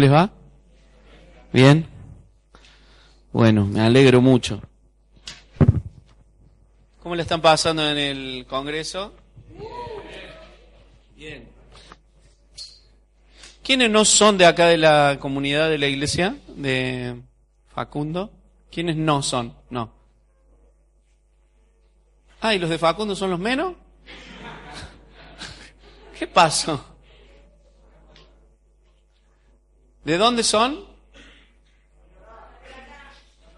¿Cómo les va? ¿Bien? Bueno, me alegro mucho. ¿Cómo le están pasando en el Congreso? Bien. ¿Quiénes no son de acá de la comunidad de la iglesia? De Facundo. ¿Quiénes no son? No. Ah, ¿y los de Facundo son los menos? ¿Qué pasó? ¿De dónde son?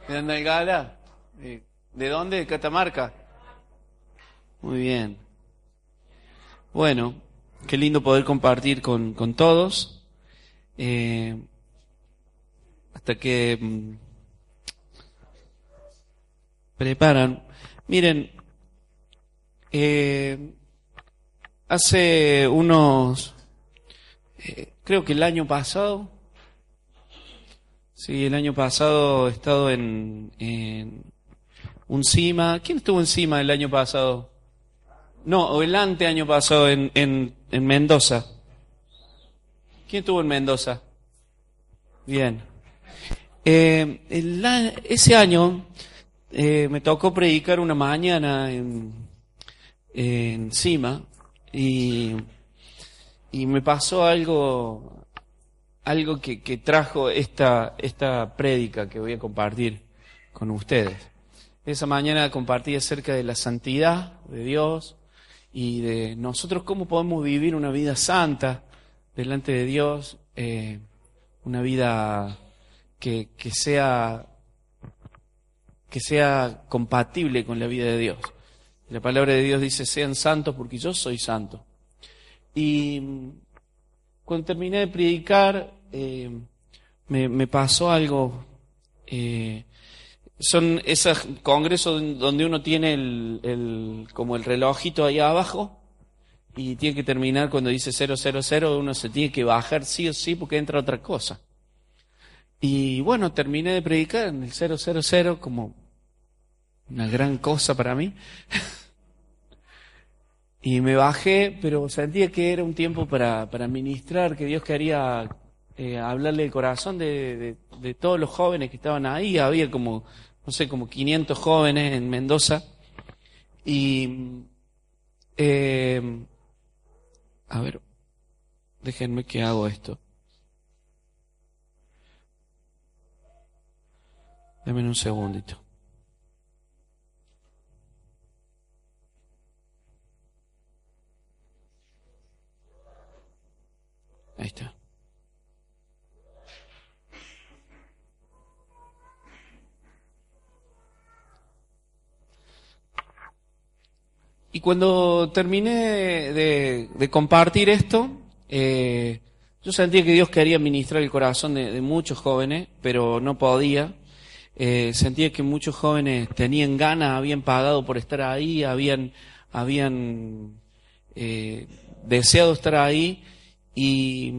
¿De Andalgala? ¿De dónde? ¿De Catamarca? Muy bien. Bueno, qué lindo poder compartir con, con todos. Eh, hasta que mm, preparan. Miren, eh, hace unos, eh, creo que el año pasado, sí, el año pasado he estado en, en un CIMA. ¿Quién estuvo encima el año pasado? No, o el ante año pasado en, en, en Mendoza. ¿Quién estuvo en Mendoza? Bien. Eh, el, ese año eh, me tocó predicar una mañana en, encima y, y me pasó algo, algo que, trajo esta, esta prédica que voy a compartir con ustedes. Esa mañana compartí acerca de la santidad de Dios y de nosotros cómo podemos vivir una vida santa delante de Dios, eh, una vida que, que sea que sea compatible con la vida de Dios. La palabra de Dios dice, sean santos porque yo soy santo. Y cuando terminé de predicar, eh, me, pasó algo. Eh, son esos congresos donde uno tiene el, como el relojito ahí abajo y tiene que terminar cuando dice 000, uno se tiene que bajar sí o sí porque entra otra cosa. Y bueno, terminé de predicar en el 000 como una gran cosa para mí. y me bajé, pero sentía que era un tiempo para, para ministrar, que Dios quería eh, hablarle el corazón de, de, todos los jóvenes que estaban ahí. Había como, no sé, como 500 jóvenes en Mendoza. Y, eh, a ver, déjenme que hago esto. Denme un segundito. Ahí está. Y cuando terminé de, compartir esto, eh, yo sentía que Dios quería ministrar el corazón de, muchos jóvenes, pero no podía. Eh, sentía que muchos jóvenes tenían ganas, habían pagado por estar ahí, habían, habían eh, deseado estar ahí, y,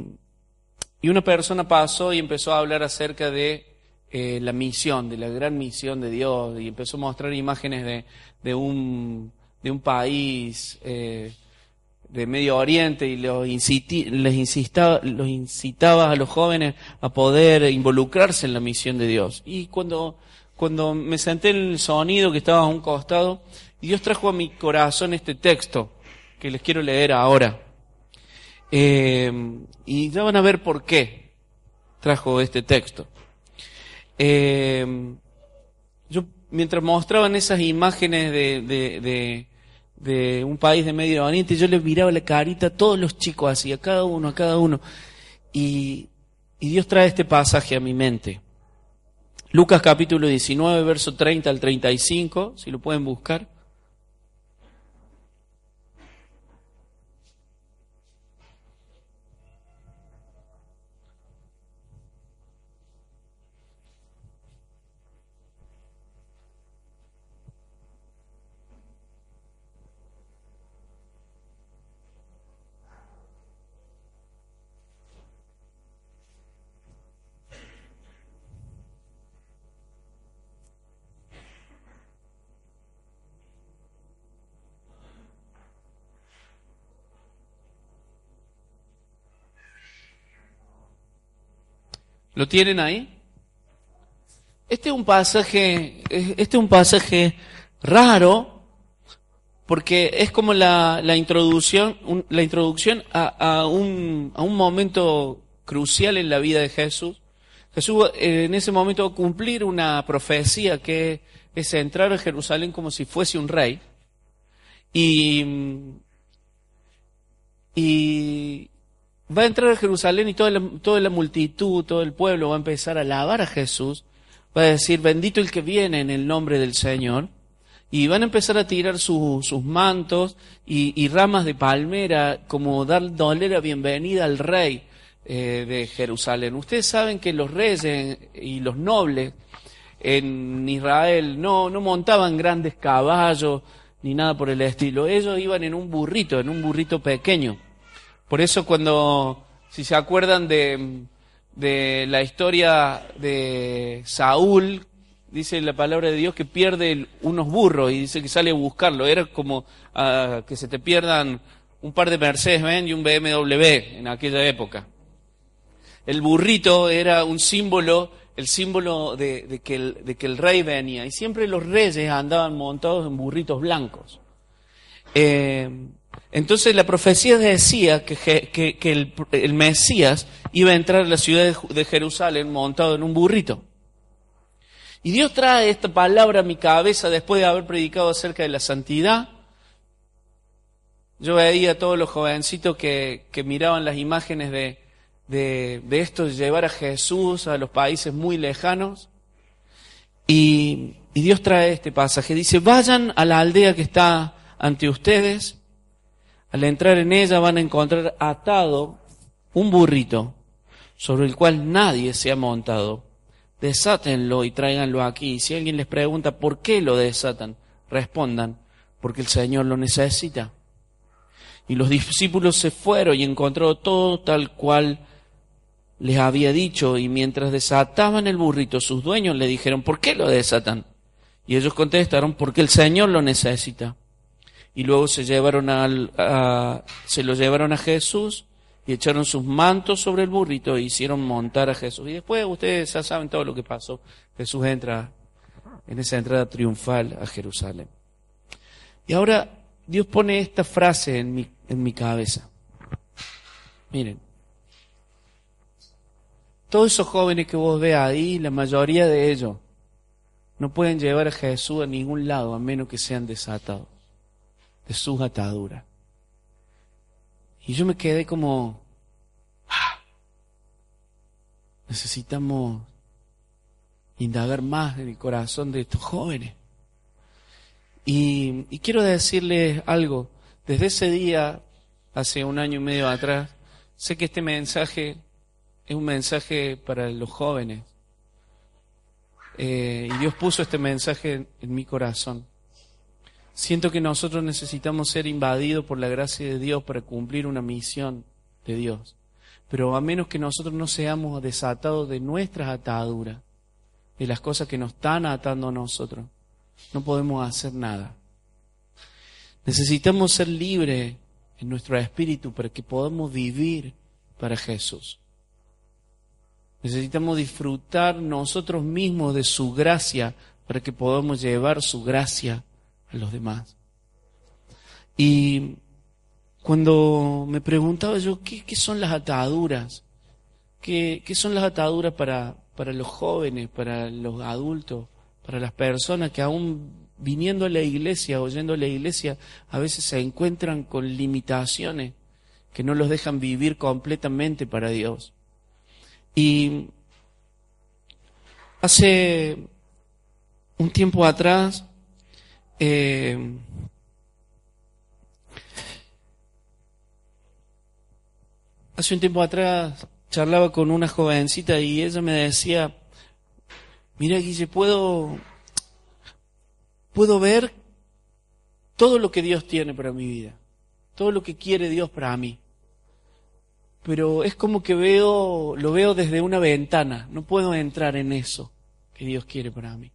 y una persona pasó y empezó a hablar acerca de eh, la misión, de la gran misión de Dios, y empezó a mostrar imágenes de, de, un, de un país eh, de Medio Oriente y los, les incitaba, los incitaba a los jóvenes a poder involucrarse en la misión de Dios. Y cuando, cuando me senté en el sonido que estaba a un costado, Dios trajo a mi corazón este texto que les quiero leer ahora. Eh, y ya van a ver por qué trajo este texto. Eh, yo, mientras mostraban esas imágenes de, de, un país de Medio Oriente, yo les miraba la carita a todos los chicos así, a cada uno, a cada uno. Y, y Dios trae este pasaje a mi mente. Lucas capítulo 19, verso 30 al 35, si lo pueden buscar. ¿Lo tienen ahí? Este es un pasaje, este es un pasaje raro, porque es como la, la introducción, la introducción a, a, un, a un momento crucial en la vida de Jesús. Jesús eh, en ese momento va a cumplir una profecía que es entrar a Jerusalén como si fuese un rey. Y, y va a entrar a Jerusalén y toda la, toda la multitud, todo el pueblo va a empezar a alabar a Jesús. Va a decir, bendito el que viene en el nombre del Señor y van a empezar a tirar sus mantos y, ramas de palmera como dar la bienvenida al rey eh, de Jerusalén. Ustedes saben que los reyes y los nobles en Israel no, no montaban grandes caballos ni nada por el estilo. Ellos iban en un burrito, en un burrito pequeño. Por eso cuando, si se acuerdan de, de la historia de Saúl dice la palabra de Dios que pierde unos burros y dice que sale a buscarlo. Era como ah, que se te pierdan un par de Mercedes-Benz y un BMW en aquella época. El burrito era un símbolo, el símbolo de, que, el, rey venía. Y siempre los reyes andaban montados en burritos blancos. Eh, entonces la profecía decía que, el, Mesías iba a entrar a la ciudad de Jerusalén montado en un burrito. Y Dios trae esta palabra a mi cabeza después de haber predicado acerca de la santidad. Yo veía a todos los jovencitos que, miraban las imágenes de, de, esto, llevar a Jesús a los países muy lejanos. Y Dios trae este pasaje. Dice, vayan a la aldea que está ante ustedes. Al entrar en ella van a encontrar atado un burrito sobre el cual nadie se ha montado desátenlo y tráiganlo aquí. Si alguien les pregunta por qué lo desatan, respondan, porque el Señor lo necesita. Y los discípulos se fueron y encontró todo tal cual les había dicho, y mientras desataban el burrito, sus dueños le dijeron, ¿por qué lo desatan? Y ellos contestaron, porque el Señor lo necesita. Y luego se llevaron al, se lo llevaron a Jesús y echaron sus mantos sobre el burrito e hicieron montar a Jesús. Y después ustedes ya saben todo lo que pasó. Jesús entra en esa entrada triunfal a Jerusalén. Y ahora Dios pone esta frase en mi, en mi cabeza. Miren, todos esos jóvenes que vos veas ahí, la mayoría de ellos, no pueden llevar a Jesús a ningún lado a menos que sean desatados de sus ataduras. Y yo me quedé como, ah, necesitamos indagar más en el corazón de estos jóvenes. Y, y quiero decirles algo, desde ese día, hace un año y medio atrás, sé que este mensaje es un mensaje para los jóvenes. Eh, y Dios puso este mensaje en mi corazón. Siento que nosotros necesitamos ser invadidos por la gracia de Dios para cumplir una misión de Dios. Pero a menos que nosotros no seamos desatados de nuestras ataduras, de las cosas que nos están atando a nosotros, no podemos hacer nada. Necesitamos ser libres en nuestro espíritu para que podamos vivir para Jesús. Necesitamos disfrutar nosotros mismos de su gracia para que podamos llevar su gracia los demás. Y cuando me preguntaba yo, ¿qué, son las ataduras? ¿Qué, son las ataduras para, para los jóvenes, para los adultos, para las personas que aún viniendo a la iglesia, oyendo a la iglesia, a veces se encuentran con limitaciones que no los dejan vivir completamente para Dios? Y hace un tiempo atrás eh, hace un tiempo atrás charlaba con una jovencita y ella me decía, mira Guille, puedo, puedo ver todo lo que Dios tiene para mi vida, todo lo que quiere Dios para mí. Pero es como que veo, lo veo desde una ventana, no puedo entrar en eso que Dios quiere para mí.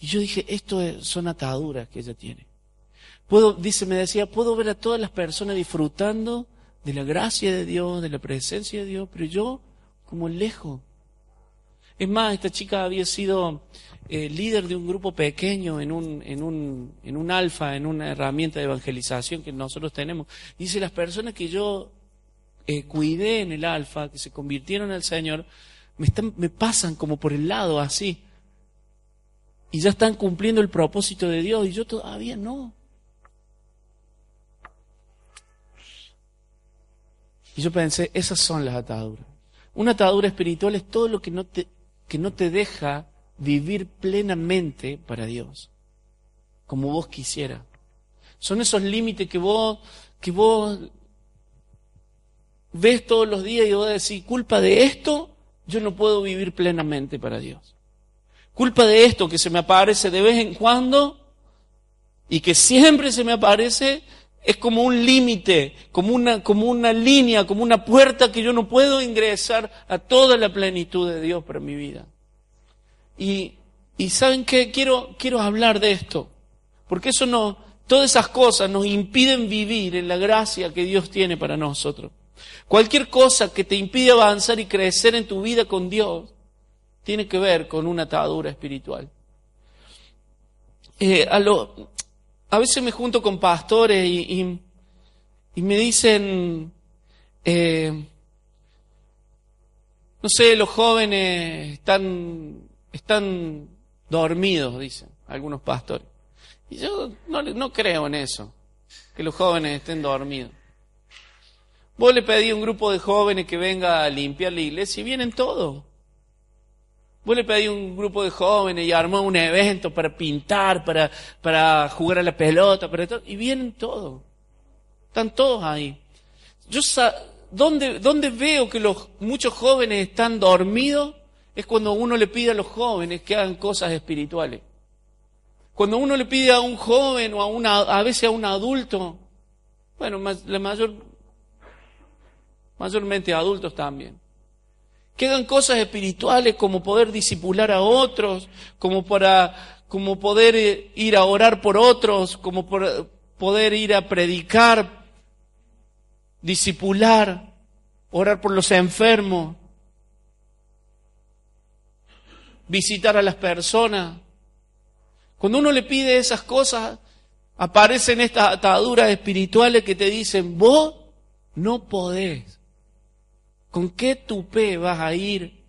Y yo dije, esto son ataduras que ella tiene. Puedo, dice, me decía, puedo ver a todas las personas disfrutando de la gracia de Dios, de la presencia de Dios, pero yo como lejos. Es más, esta chica había sido eh, líder de un grupo pequeño en un, en un, en un alfa, en una herramienta de evangelización que nosotros tenemos. Dice, las personas que yo eh, cuidé en el alfa, que se convirtieron al Señor, me, están, me pasan como por el lado así. Y ya están cumpliendo el propósito de Dios y yo todavía no. Y yo pensé, esas son las ataduras. Una atadura espiritual es todo lo que no te, que no te deja vivir plenamente para Dios, como vos quisieras. Son esos límites que vos, que vos ves todos los días y vos decís, culpa de esto, yo no puedo vivir plenamente para Dios. Culpa de esto que se me aparece de vez en cuando y que siempre se me aparece, es como un límite, como una, como una línea, como una puerta que yo no puedo ingresar a toda la plenitud de Dios para mi vida. Y, y ¿saben qué? Quiero, quiero hablar de esto, porque eso no, todas esas cosas nos impiden vivir en la gracia que Dios tiene para nosotros. Cualquier cosa que te impide avanzar y crecer en tu vida con Dios tiene que ver con una atadura espiritual. Eh, a, veces me junto con pastores y, me dicen, eh, no sé, los jóvenes están, están dormidos, dicen algunos pastores. Y yo no, no creo en eso, que los jóvenes estén dormidos. Vos le pedí a un grupo de jóvenes que venga a limpiar la iglesia y vienen todos. Vos le pedí a un grupo de jóvenes y armó un evento para pintar, para, para jugar a la pelota, para todo, y vienen todos. Están todos ahí. Yo ¿dónde, ¿Dónde veo que los muchos jóvenes están dormidos? Es cuando uno le pide a los jóvenes que hagan cosas espirituales. Cuando uno le pide a un joven o a, una, a veces a un adulto, bueno, la mayor, mayormente adultos también, Quedan cosas espirituales como poder disipular a otros, como para, como poder eh, ir a orar por otros, como poder ir a predicar, disipular, orar por los enfermos, visitar a las personas. Cuando uno le pide esas cosas, aparecen estas ataduras espirituales que te dicen, vos no podés. ¿Con qué tupé vas a ir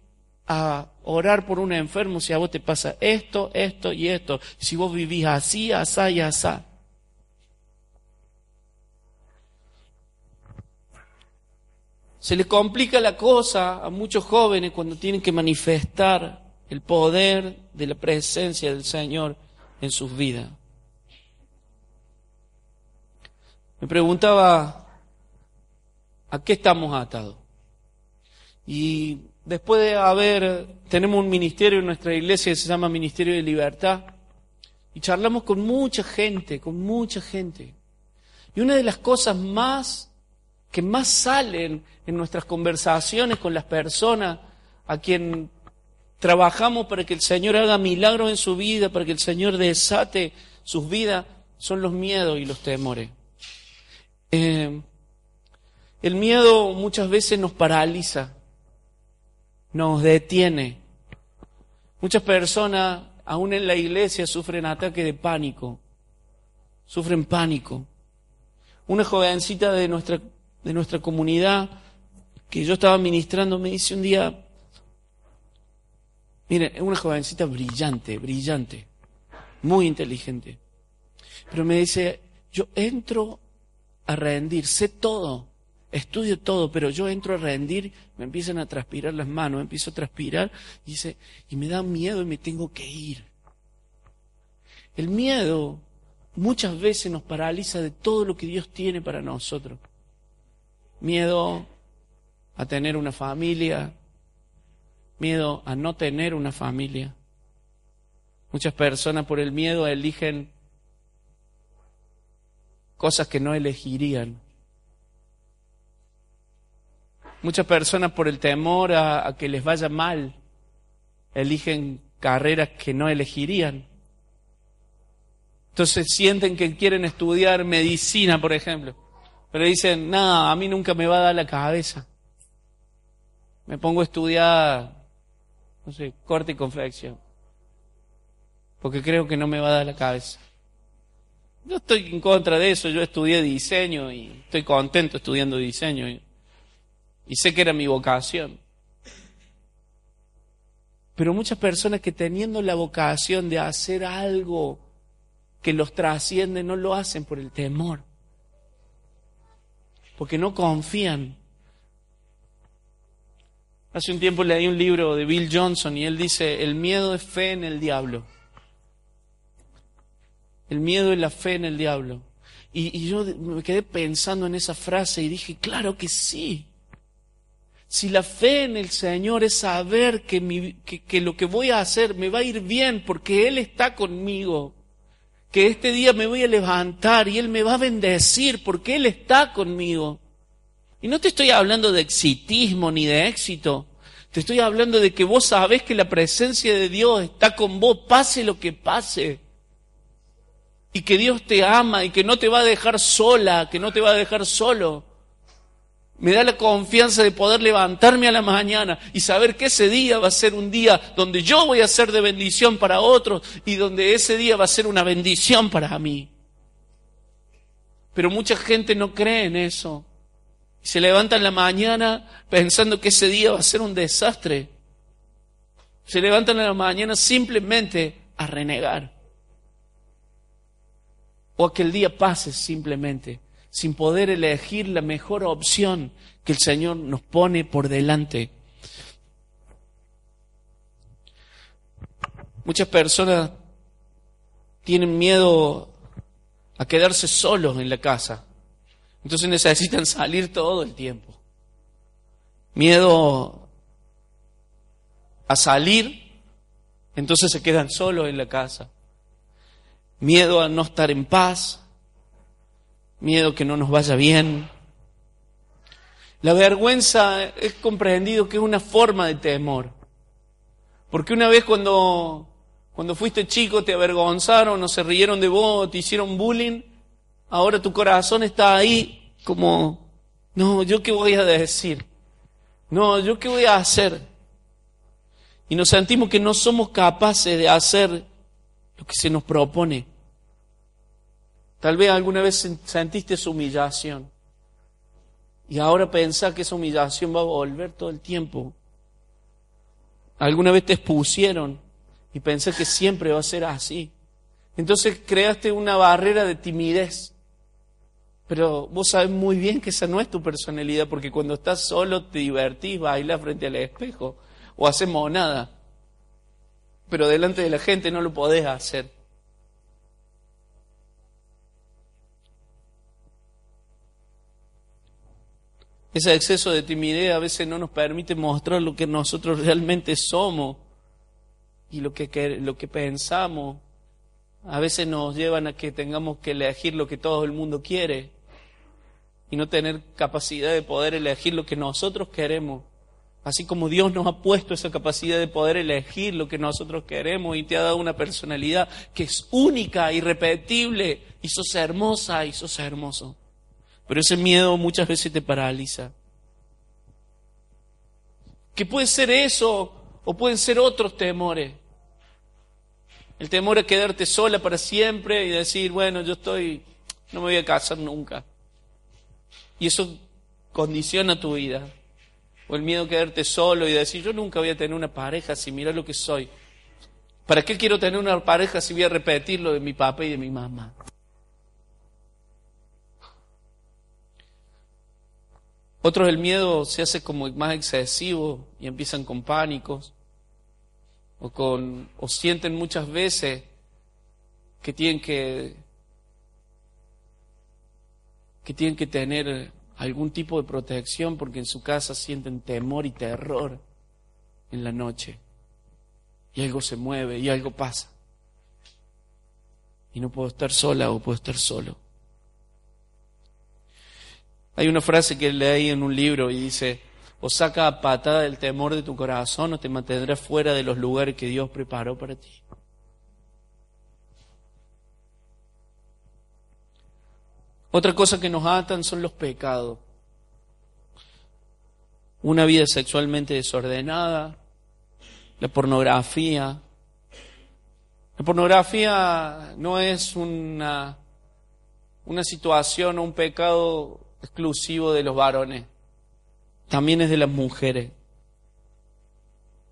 a orar por un enfermo si a vos te pasa esto, esto y esto? Si vos vivís así, asá y asá. Se le complica la cosa a muchos jóvenes cuando tienen que manifestar el poder de la presencia del Señor en sus vidas. Me preguntaba, ¿a qué estamos atados? Y después de haber, tenemos un ministerio en nuestra iglesia que se llama Ministerio de Libertad, y charlamos con mucha gente, con mucha gente. Y una de las cosas más que más salen en nuestras conversaciones con las personas a quien trabajamos para que el Señor haga milagros en su vida, para que el Señor desate sus vidas, son los miedos y los temores. Eh, el miedo muchas veces nos paraliza nos detiene. Muchas personas, aún en la iglesia, sufren ataques de pánico, sufren pánico. Una jovencita de nuestra, de nuestra comunidad que yo estaba ministrando me dice un día, miren, una jovencita brillante, brillante, muy inteligente, pero me dice, yo entro a rendir, sé todo, estudio todo, pero yo entro a rendir, me empiezan a transpirar las manos, empiezo a transpirar y, dice, y me da miedo y me tengo que ir. El miedo muchas veces nos paraliza de todo lo que Dios tiene para nosotros. Miedo a tener una familia, miedo a no tener una familia. Muchas personas por el miedo eligen cosas que no elegirían. Muchas personas por el temor a, que les vaya mal eligen carreras que no elegirían. Entonces sienten que quieren estudiar medicina, por ejemplo, pero dicen, no, a mí nunca me va a dar la cabeza. me pongo a estudiar, no sé, corte y confección. Porque creo que no me va a dar la cabeza. Yo estoy en contra de eso, yo estudié diseño y estoy contento estudiando diseño y, y sé que era mi vocación. Pero muchas personas que teniendo la vocación de hacer algo que los trasciende no lo hacen por el temor, porque no confían. Hace un tiempo leí un libro de Bill Johnson y él dice, el miedo es fe en el diablo. El miedo es la fe en el diablo. Y, yo me quedé pensando en esa frase y dije, claro que sí. Si la fe en el Señor es saber que, que, lo que voy a hacer me va a ir bien porque Él está conmigo, que este día me voy a levantar y Él me va a bendecir porque Él está conmigo. Y no te estoy hablando de exitismo ni de éxito, te estoy hablando de que vos sabés que la presencia de Dios está con vos, pase lo que pase y que Dios te ama y que no te va a dejar sola, que no te va a dejar solo. Me da la confianza de poder levantarme a la mañana y saber que ese día va a ser un día donde yo voy a ser de bendición para otros y donde ese día va a ser una bendición para mí. Pero mucha gente no cree en eso. Se levanta en la mañana pensando que ese día va a ser un desastre. Se levantan en la mañana simplemente a renegar o a que el día pase simplemente sin poder elegir la mejor opción que el Señor nos pone por delante. Muchas personas tienen miedo a quedarse solos en la casa, entonces necesitan salir todo el tiempo. Miedo a salir, entonces se quedan solos en la casa miedo a no estar en paz, miedo que no nos vaya bien. La vergüenza es comprendido que es una forma de temor. Porque una vez cuando, cuando fuiste chico te avergonzaron o se rieron de vos, te hicieron bullying, ahora tu corazón está ahí como, no, ¿yo qué voy a decir? No, ¿yo qué voy a hacer? Y nos sentimos que no somos capaces de hacer lo que se nos propone. Tal vez alguna vez sentiste esa humillación y ahora pensás que esa humillación va a volver todo el tiempo. Alguna vez te expusieron y pensé que siempre va a ser así. Entonces creaste una barrera de timidez. Pero vos sabes muy bien que esa no es tu personalidad, porque cuando estás solo te divertís, bailas frente al espejo o haces monada pero delante de la gente no lo podés hacer. Ese exceso de timidez a veces no nos permite mostrar lo que nosotros realmente somos y lo que, lo que pensamos. A veces nos llevan a que tengamos que elegir lo que todo el mundo quiere y no tener capacidad de poder elegir lo que nosotros queremos. Así como Dios nos ha puesto esa capacidad de poder elegir lo que nosotros queremos y te ha dado una personalidad que es única, irrepetible, y sos hermosa y sos hermoso. Pero ese miedo muchas veces te paraliza. Que puede ser eso o pueden ser otros temores. El temor a quedarte sola para siempre y decir, bueno, yo estoy, no me voy a casar nunca. Y eso condiciona tu vida o el miedo a quedarte solo y decir, yo nunca voy a tener una pareja si mira lo que soy. ¿Para qué quiero tener una pareja si voy a repetir lo de mi papá y de mi mamá? Otros el miedo se hace como más excesivo y empiezan con pánicos o con o sienten muchas veces que tienen que que tienen que tener algún tipo de protección porque en su casa sienten temor y terror en la noche. Y algo se mueve y algo pasa. Y no puedo estar sola o puedo estar solo. Hay una frase que leí en un libro y dice, o saca a patada el temor de tu corazón o te mantendrás fuera de los lugares que Dios preparó para ti. Otra cosa que nos atan son los pecados. una vida sexualmente desordenada, la pornografía. La pornografía no es una, una situación o un pecado exclusivo de los varones, también es de las mujeres.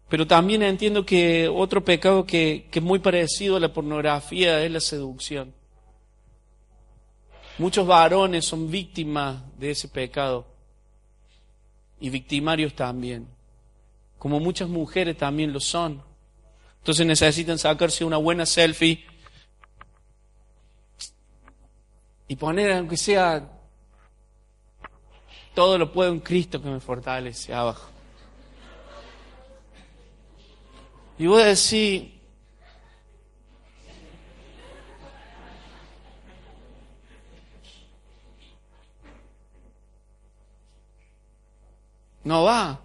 Pero también entiendo que otro pecado que, es muy parecido a la pornografía es la seducción. Muchos varones son víctimas de ese pecado y victimarios también, como muchas mujeres también lo son. Entonces necesitan sacarse una buena selfie y poner, aunque sea, todo lo puedo en Cristo que me fortalece abajo. Y voy a decir, no va.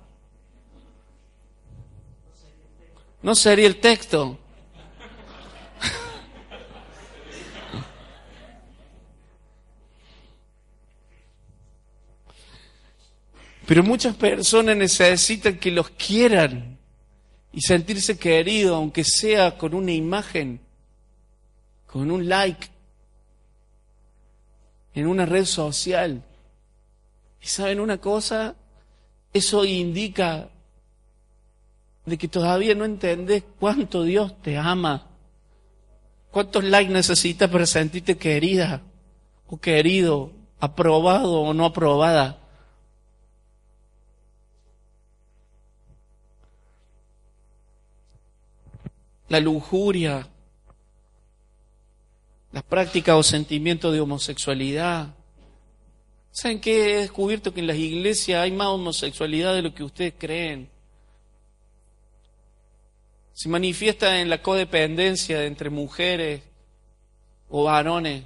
No sería el texto. Pero muchas personas necesitan que los quieran y sentirse querido, aunque sea con una imagen, con un like, en una red social. Y saben una cosa, eso indica de que todavía no entendés cuánto Dios te ama, cuántos likes necesitas para sentirte querida o querido, aprobado o no aprobada. La lujuria, las prácticas o sentimientos de homosexualidad. ¿Saben qué? He descubierto que en las iglesias hay más homosexualidad de lo que ustedes creen. Se manifiesta en la codependencia entre mujeres o varones.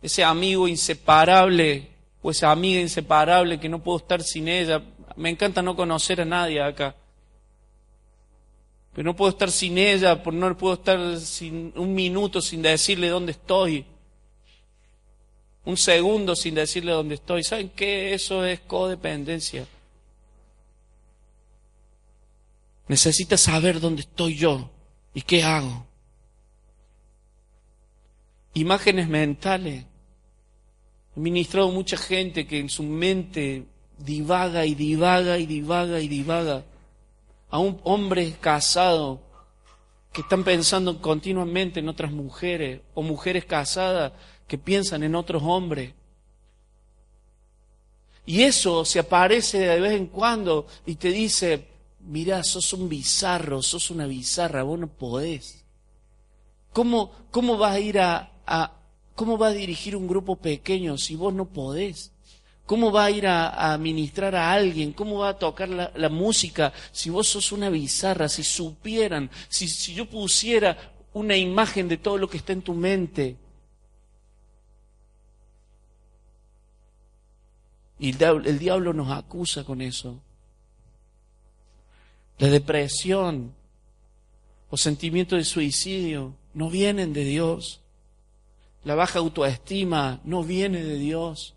Ese amigo inseparable o esa amiga inseparable que no puedo estar sin ella. Me encanta no conocer a nadie acá. Pero no puedo estar sin ella, no puedo estar sin un minuto sin decirle dónde estoy. Un segundo sin decirle dónde estoy. ¿Saben qué? Eso es codependencia. Necesita saber dónde estoy yo y qué hago. Imágenes mentales. He ministrado mucha gente que en su mente divaga y divaga y divaga y divaga a un hombre casado que están pensando continuamente en otras mujeres o mujeres casadas que piensan en otros hombres. Y eso se aparece de vez en cuando y te dice, mira, sos un bizarro, sos una bizarra, vos no podés. ¿Cómo, cómo vas a ir a, a, cómo vas a dirigir un grupo pequeño si vos no podés? ¿Cómo va a ir a, ministrar a alguien? ¿Cómo va a tocar la, música si vos sos una bizarra? Si supieran, si, yo pusiera una imagen de todo lo que está en tu mente. Y el, el diablo nos acusa con eso. La depresión o sentimiento de suicidio no vienen de Dios. La baja autoestima no viene de Dios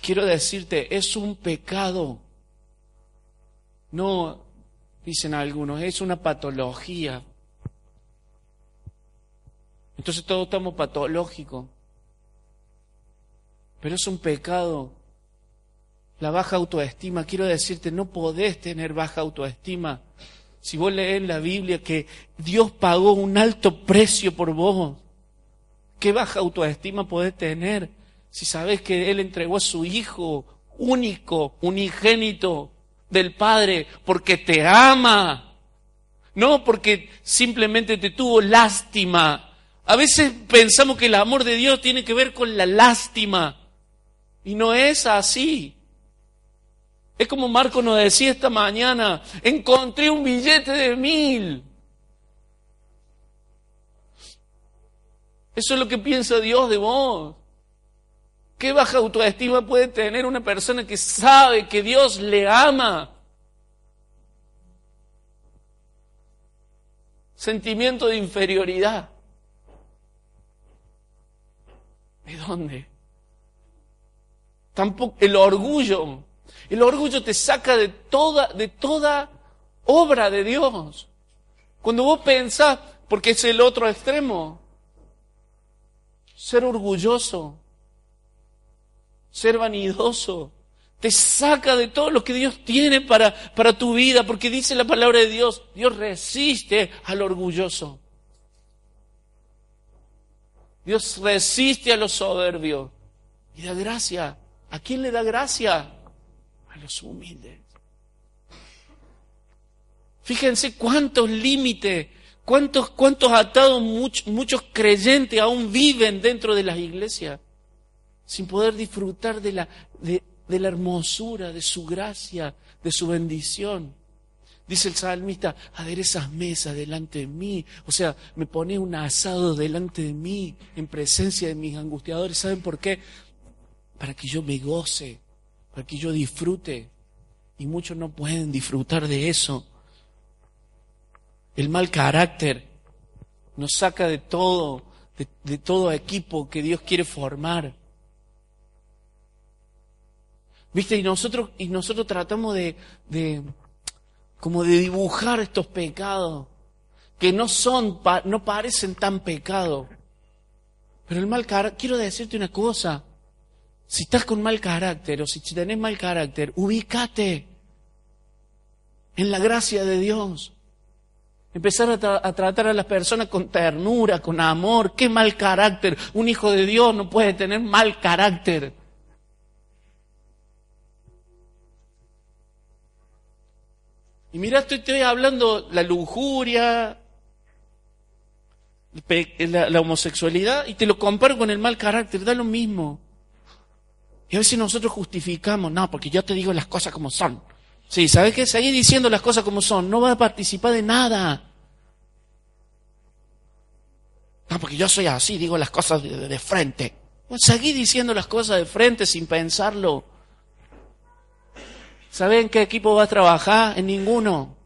quiero decirte, es un pecado. No, dicen algunos, es una patología. Entonces todos estamos patológicos. Pero es un pecado. La baja autoestima, quiero decirte, no podés tener baja autoestima. Si vos lees la Biblia que Dios pagó un alto precio por vos, ¿qué baja autoestima podés tener? Si sabes que Él entregó a su Hijo único, unigénito del Padre, porque te ama, no porque simplemente te tuvo lástima. A veces pensamos que el amor de Dios tiene que ver con la lástima, y no es así. Es como Marco nos decía esta mañana, encontré un billete de mil. Eso es lo que piensa Dios de vos. ¿Qué baja autoestima puede tener una persona que sabe que Dios le ama? Sentimiento de inferioridad. ¿De dónde? Tampoco el orgullo El orgullo te saca de toda, de toda obra de Dios. Cuando vos pensás, porque es el otro extremo, ser orgulloso, ser vanidoso, te saca de todo lo que Dios tiene para, para tu vida, porque dice la palabra de Dios, Dios resiste al orgulloso. Dios resiste a los soberbios y da gracia. ¿A quién le da gracia? A los humildes. Fíjense cuántos límites, cuántos, cuántos atados muchos, muchos creyentes aún viven dentro de las iglesias sin poder disfrutar de la, de, la hermosura, de su gracia, de su bendición. Dice el salmista, aderezas mesa delante de mí. O sea, me pone un asado delante de mí, en presencia de mis angustiadores. ¿Saben por qué? Para que yo me goce, para que yo disfrute. Y muchos no pueden disfrutar de eso. El mal carácter nos saca de todo, de todo equipo que Dios quiere formar. ¿Viste? Y nosotros, y nosotros tratamos de, de, como de dibujar estos pecados, que no son, no parecen tan pecados. Pero el mal carácter, quiero decirte una cosa, si estás con mal carácter o si tenés mal carácter, ubícate en la gracia de Dios. Empezar a, a, tratar a las personas con ternura, con amor. Qué mal carácter. Un hijo de Dios no puede tener mal carácter. Y mira, estoy, estoy hablando la lujuria, la, homosexualidad, y te lo comparo con el mal carácter, da lo mismo. Y a veces nosotros justificamos, no, porque yo te digo las cosas como son. Sí, ¿sabes qué? Seguir diciendo las cosas como son, no vas a participar de nada. No, porque yo soy así, digo las cosas de, frente. Seguí diciendo las cosas de frente sin pensarlo. ¿Saben qué equipo va a trabajar? En ninguno.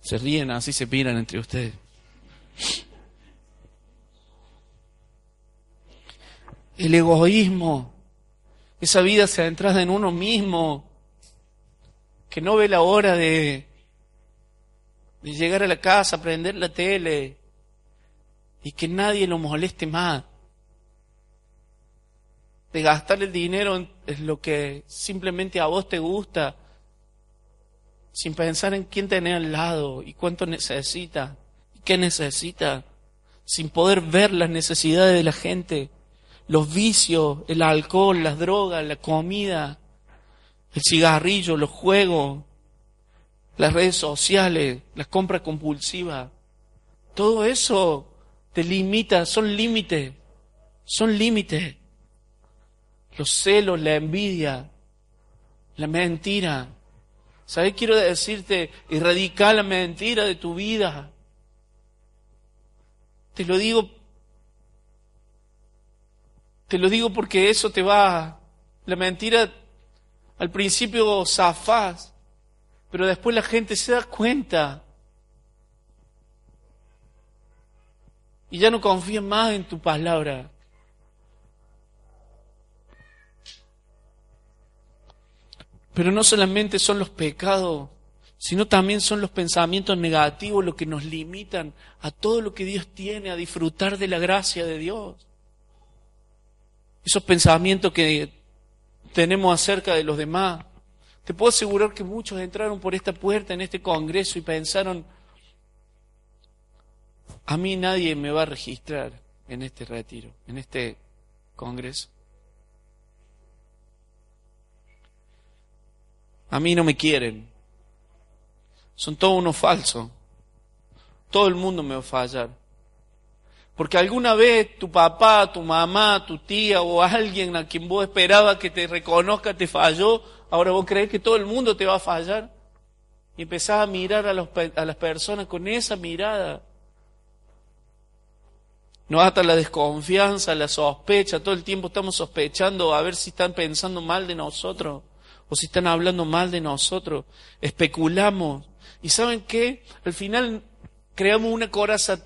Se ríen, así se miran entre ustedes. El egoísmo, esa vida centrada en uno mismo, que no ve la hora de, de llegar a la casa, prender la tele y que nadie lo moleste más. De gastar el dinero en lo que simplemente a vos te gusta, sin pensar en quién tenés al lado y cuánto necesita y qué necesita, sin poder ver las necesidades de la gente, los vicios, el alcohol, las drogas, la comida, el cigarrillo, los juegos, las redes sociales, las compras compulsivas. Todo eso te limita, son límites, son límites. Los celos, la envidia, la mentira. ¿Sabes? Quiero decirte, erradicar la mentira de tu vida. Te lo digo, te lo digo porque eso te va, la mentira al principio zafás, pero después la gente se da cuenta y ya no confía más en tu palabra. Pero no solamente son los pecados, sino también son los pensamientos negativos los que nos limitan a todo lo que Dios tiene, a disfrutar de la gracia de Dios. Esos pensamientos que tenemos acerca de los demás. Te puedo asegurar que muchos entraron por esta puerta en este congreso y pensaron, a mí nadie me va a registrar en este retiro, en este congreso. A mí no me quieren. Son todos unos falsos. Todo el mundo me va a fallar. Porque alguna vez tu papá, tu mamá, tu tía o alguien a quien vos esperabas que te reconozca te falló, ahora vos crees que todo el mundo te va a fallar. Y empezás a mirar a, los, a las personas con esa mirada. No hasta la desconfianza, la sospecha, todo el tiempo estamos sospechando a ver si están pensando mal de nosotros o si están hablando mal de nosotros. Especulamos. ¿Y saben qué? Al final creamos una coraza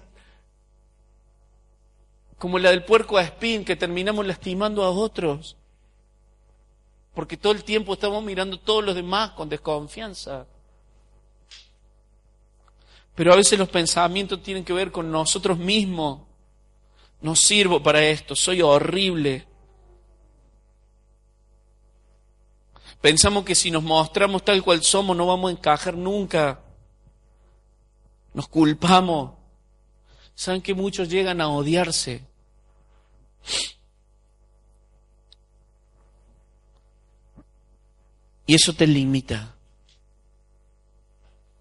como la del puerco a espín, que terminamos lastimando a otros, porque todo el tiempo estamos mirando a todos los demás con desconfianza. Pero a veces los pensamientos tienen que ver con nosotros mismos. No sirvo para esto, soy horrible. Pensamos que si nos mostramos tal cual somos no vamos a encajar nunca. Nos culpamos. ¿Saben que muchos llegan a odiarse? Y eso te limita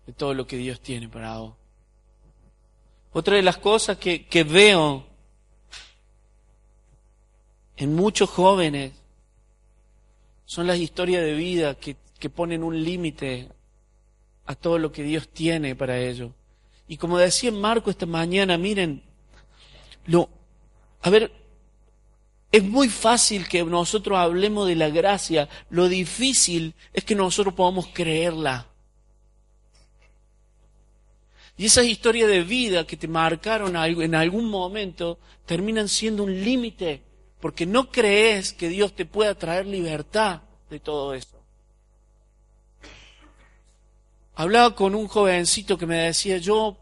de todo lo que Dios tiene para vos. Otra de las cosas que, que veo en muchos jóvenes son las historias de vida que, que ponen un límite a todo lo que Dios tiene para ellos. Y como decía Marco esta mañana, miren, lo, a ver, es muy fácil que nosotros hablemos de la gracia, lo difícil es que nosotros podamos creerla. Y esas historias de vida que te marcaron en algún momento terminan siendo un límite, porque no crees que Dios te pueda traer libertad de todo eso. Hablaba con un jovencito que me decía, yo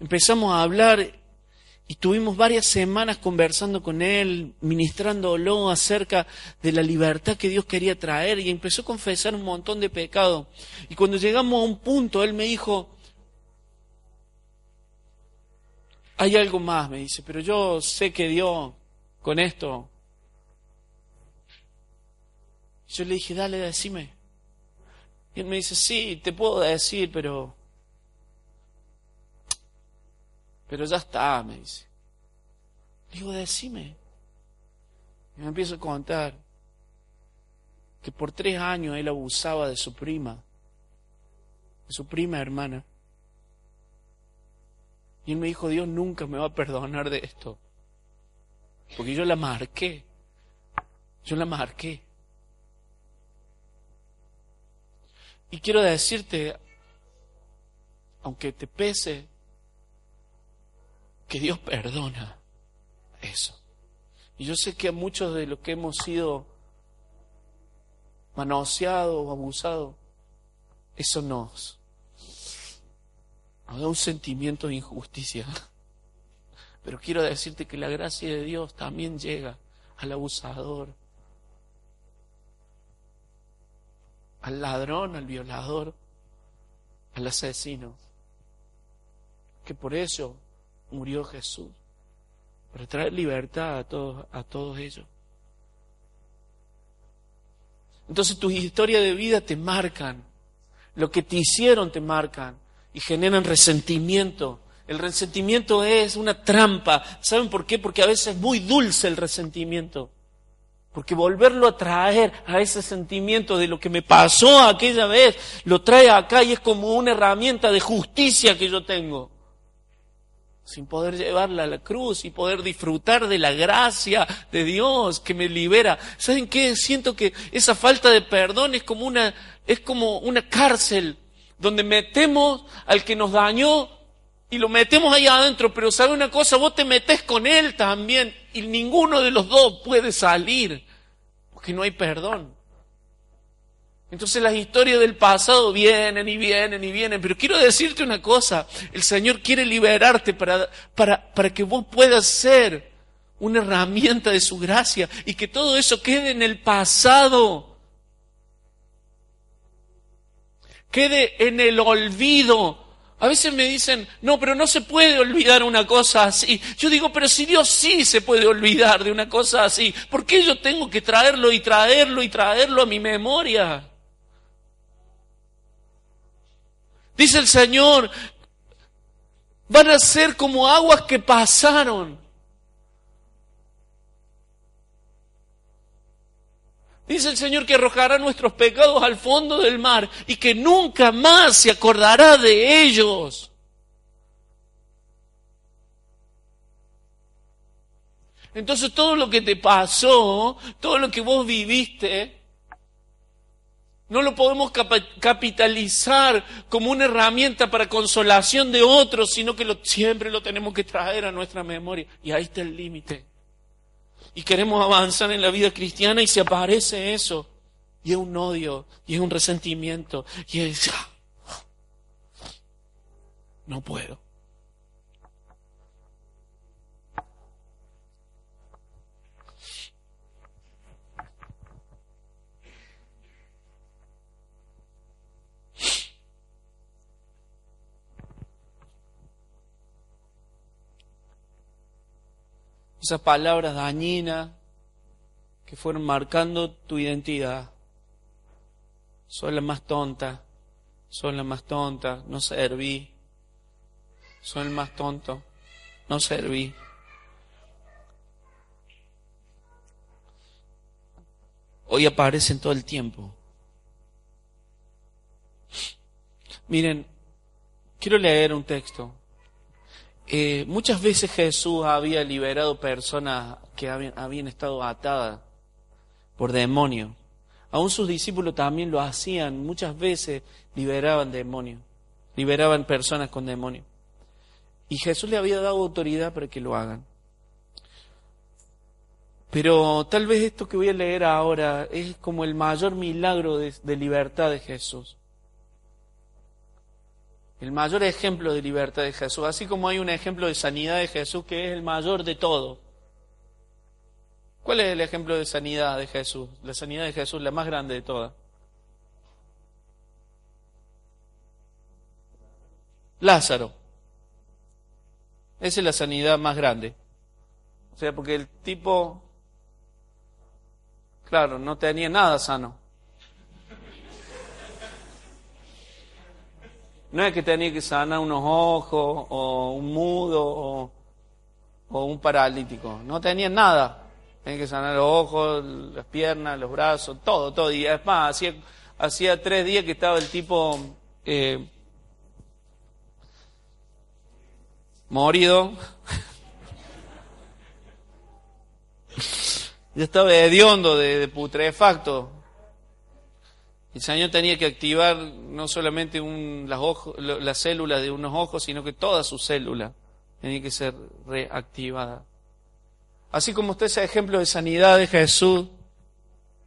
empezamos a hablar y tuvimos varias semanas conversando con él, ministrándolo acerca de la libertad que Dios quería traer y empezó a confesar un montón de pecados. Y cuando llegamos a un punto, él me dijo, hay algo más, me dice, pero yo sé que Dios con esto. Yo le dije, dale, decime. Y él me dice, sí, te puedo decir, pero pero ya está, me dice. Digo, decime. Y me empiezo a contar que por tres años él abusaba de su prima, de su prima hermana. Y él me dijo, Dios nunca me va a perdonar de esto. Porque yo la marqué. Yo la marqué. Y quiero decirte, aunque te pese, que Dios perdona eso. Y yo sé que a muchos de los que hemos sido manoseados o abusados, eso nos, da un sentimiento de injusticia. Pero quiero decirte que la gracia de Dios también llega al abusador, al ladrón, al violador, al asesino. Que por eso murió Jesús, para traer libertad a todos, a todos ellos. Entonces tus historias de vida te marcan, lo que te hicieron te marcan y generan resentimiento. El resentimiento es una trampa. ¿Saben por qué? Porque a veces es muy dulce el resentimiento. Porque volverlo a traer a ese sentimiento de lo que me pasó aquella vez, lo trae acá y es como una herramienta de justicia que yo tengo sin poder llevarla a la cruz y poder disfrutar de la gracia de Dios que me libera. ¿Saben qué? Siento que esa falta de perdón es como una, es como una cárcel donde metemos al que nos dañó y lo metemos ahí adentro, pero sabe una cosa, vos te metes con él también y ninguno de los dos puede salir porque no hay perdón. Entonces las historias del pasado vienen y vienen y vienen, pero quiero decirte una cosa, el Señor quiere liberarte para, para, para que vos puedas ser una herramienta de su gracia y que todo eso quede en el pasado, quede en el olvido. A veces me dicen, no, pero no se puede olvidar una cosa así. Yo digo, pero si Dios sí se puede olvidar de una cosa así, ¿por qué yo tengo que traerlo y traerlo y traerlo a mi memoria? Dice el Señor, van a ser como aguas que pasaron. Dice el Señor que arrojará nuestros pecados al fondo del mar y que nunca más se acordará de ellos. Entonces todo lo que te pasó, todo lo que vos viviste, No lo podemos capitalizar como una herramienta para consolación de otros, sino que siempre lo tenemos que traer a nuestra memoria. Y ahí está el límite. Y queremos avanzar en la vida cristiana y se aparece eso. Y es un odio, y es un resentimiento, y es... ¡ah! No puedo. Esas palabras dañinas que fueron marcando tu identidad. Soy la más tonta, soy la más tonta, no serví. Soy el más tonto, no serví. Hoy aparecen todo el tiempo. Miren, quiero leer un texto eh, muchas veces Jesús había liberado personas que habían, estado atadas por demonios. Aún sus discípulos también lo hacían. Muchas veces liberaban demonios, liberaban personas con demonios. Y Jesús le había dado autoridad para que lo hagan. Pero tal vez esto que voy a leer ahora es como el mayor milagro de libertad de Jesús el mayor ejemplo de libertad de Jesús, así como hay un ejemplo de sanidad de Jesús que es el mayor de todo. ¿Cuál es el ejemplo de sanidad de Jesús? La sanidad de Jesús, la más grande de todas. Lázaro. Esa es la sanidad más grande. O sea, porque el tipo, claro, no tenía nada sano. No es que tenía que sanar unos ojos o un mudo o, un paralítico. No tenía nada. Tenía que sanar los ojos, las piernas, los brazos, todo, todo. Y es más, hacía, tres días que estaba el tipo eh, morido. ya estaba hediondo de putrefacto. El Señor tenía que activar no solamente las, células de unos ojos, sino que toda su célula tenía que ser reactivada. Así como usted ese ejemplo de sanidad de Jesús,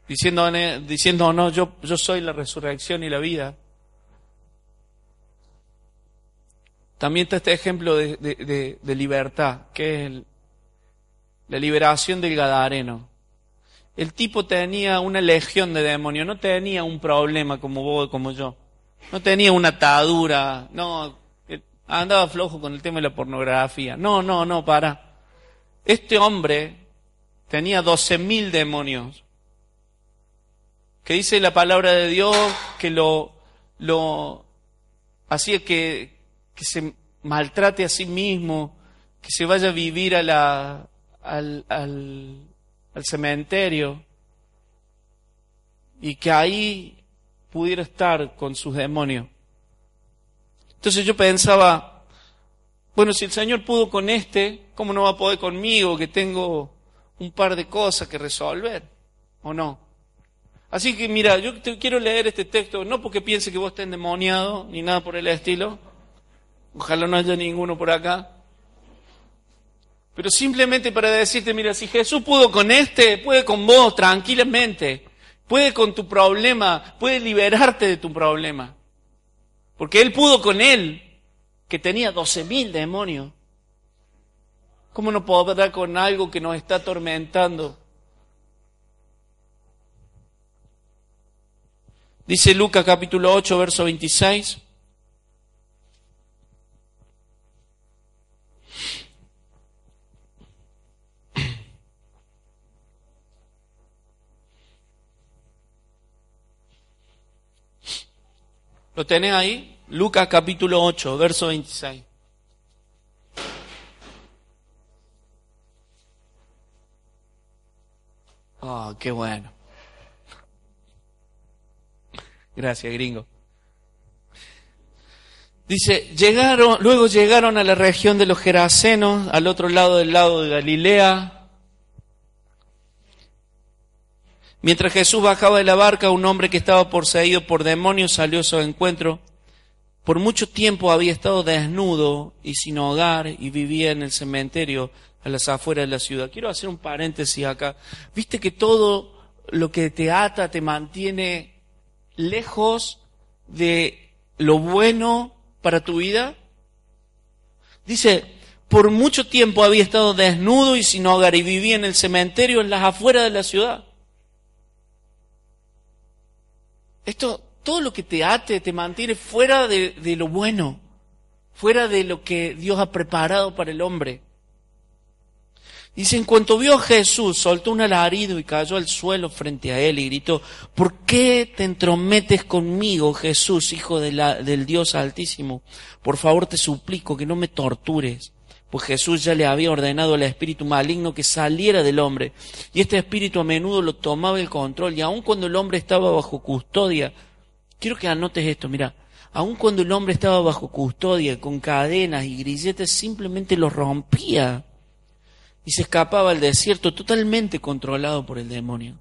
diciendo, diciendo no, yo, yo soy la resurrección y la vida. También está este ejemplo de, libertad, que es la liberación del Gadareno. El tipo tenía una legión de demonios, no tenía un problema como vos, como yo. No tenía una atadura, no, eh, andaba flojo con el tema de la pornografía. No, no, no, para. Este hombre tenía doce mil demonios. Que dice la palabra de Dios que lo, lo hacía que, que se maltrate a sí mismo, que se vaya a vivir a la, al, al, al cementerio y que ahí pudiera estar con sus demonios. Entonces yo pensaba, bueno, si el Señor pudo con este, ¿cómo no va a poder conmigo que tengo un par de cosas que resolver? ¿O no? Así que mira, yo te quiero leer este texto, no porque piense que vos estés endemoniado, ni nada por el estilo. Ojalá no haya ninguno por acá. Pero simplemente para decirte, mira, si Jesús pudo con este, puede con vos tranquilamente. Puede con tu problema, puede liberarte de tu problema. Porque Él pudo con Él, que tenía doce mil demonios. ¿Cómo no podrá con algo que nos está atormentando? Dice Lucas capítulo 8, verso 26. ¿Lo tenés ahí? Lucas capítulo 8, verso 26. Oh, qué bueno. Gracias, gringo. Dice, llegaron, luego llegaron a la región de los Gerasenos, al otro lado del lado de Galilea, Mientras Jesús bajaba de la barca, un hombre que estaba poseído por demonios salió a su encuentro. Por mucho tiempo había estado desnudo y sin hogar y vivía en el cementerio a las afueras de la ciudad. Quiero hacer un paréntesis acá. ¿Viste que todo lo que te ata te mantiene lejos de lo bueno para tu vida? Dice, por mucho tiempo había estado desnudo y sin hogar y vivía en el cementerio en las afueras de la ciudad. Esto, todo lo que te ate, te mantiene fuera de, lo bueno, fuera de lo que Dios ha preparado para el hombre. Dice, en cuanto vio a Jesús, soltó un alarido y cayó al suelo frente a él y gritó, ¿por qué te entrometes conmigo, Jesús, hijo del Dios Altísimo? Por favor te suplico que no me tortures. Pues Jesús ya le había ordenado al espíritu maligno que saliera del hombre, y este espíritu a menudo lo tomaba el control, y aun cuando el hombre estaba bajo custodia, quiero que anotes esto, mira, aun cuando el hombre estaba bajo custodia, con cadenas y grilletes, simplemente lo rompía y se escapaba al desierto totalmente controlado por el demonio.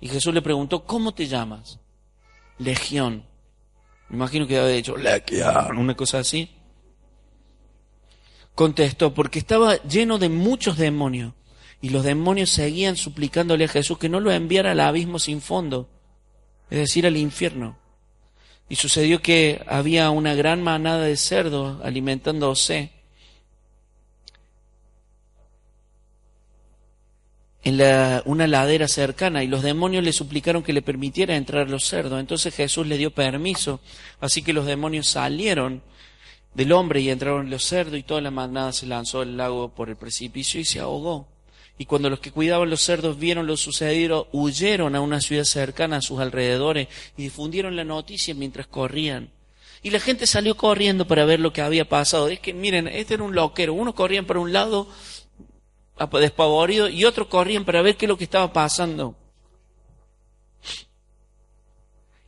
Y Jesús le preguntó, ¿cómo te llamas? Legión. Me imagino que había dicho, Legión, una cosa así. Contestó, porque estaba lleno de muchos demonios. Y los demonios seguían suplicándole a Jesús que no lo enviara al abismo sin fondo, es decir, al infierno. Y sucedió que había una gran manada de cerdos alimentándose en una ladera cercana y los demonios le suplicaron que le permitiera entrar los cerdos. Entonces Jesús le dio permiso, así que los demonios salieron del hombre y entraron los cerdos y toda la manada se lanzó al lago por el precipicio y se ahogó. Y cuando los que cuidaban los cerdos vieron lo sucedido, huyeron a una ciudad cercana a sus alrededores y difundieron la noticia mientras corrían. Y la gente salió corriendo para ver lo que había pasado. Es que, miren, este era un loquero. Unos corrían para un lado, despavorido y otros corrían para ver qué es lo que estaba pasando.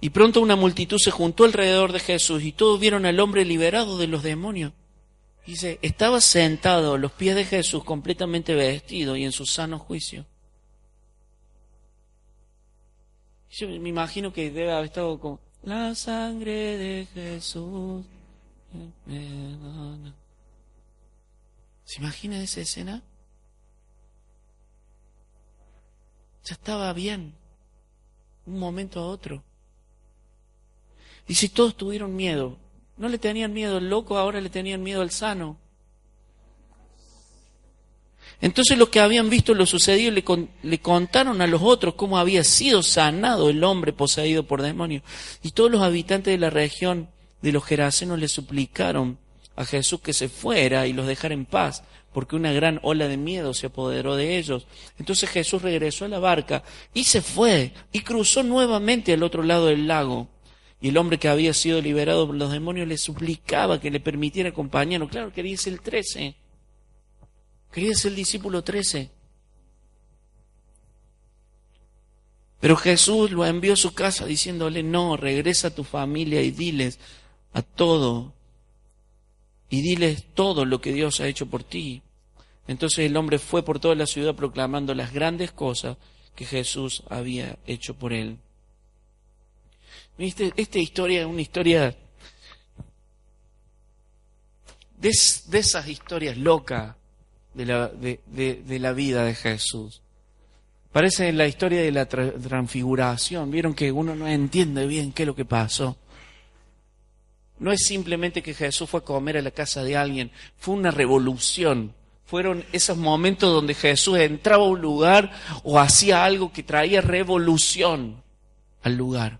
Y pronto una multitud se juntó alrededor de Jesús y todos vieron al hombre liberado de los demonios. Dice, estaba sentado a los pies de Jesús completamente vestido y en su sano juicio. Yo me imagino que debe haber estado con la sangre de Jesús. ¿Se imagina esa escena? Ya estaba bien. Un momento a otro. Y si todos tuvieron miedo, no le tenían miedo al loco, ahora le tenían miedo al sano. Entonces los que habían visto lo sucedido le, contaron a los otros cómo había sido sanado el hombre poseído por demonios. Y todos los habitantes de la región de los Gerasenos le suplicaron a Jesús que se fuera y los dejara en paz, porque una gran ola de miedo se apoderó de ellos. Entonces Jesús regresó a la barca y se fue y cruzó nuevamente al otro lado del lago. Y el hombre que había sido liberado por los demonios le suplicaba que le permitiera acompañarlo. Claro, quería ser el trece. Quería ser el discípulo trece. Pero Jesús lo envió a su casa diciéndole, no, regresa a tu familia y diles a todo, y diles todo lo que Dios ha hecho por ti. Entonces el hombre fue por toda la ciudad proclamando las grandes cosas que Jesús había hecho por él. ¿Viste? Esta historia es una historia de, esas historias locas de la, de, la vida de Jesús. Parece la historia de la transfiguración. Vieron que uno no entiende bien qué es lo que pasó. No es simplemente que Jesús fue a comer a la casa de alguien, fue una revolución fueron esos momentos donde Jesús entraba a un lugar o hacía algo que traía revolución al lugar.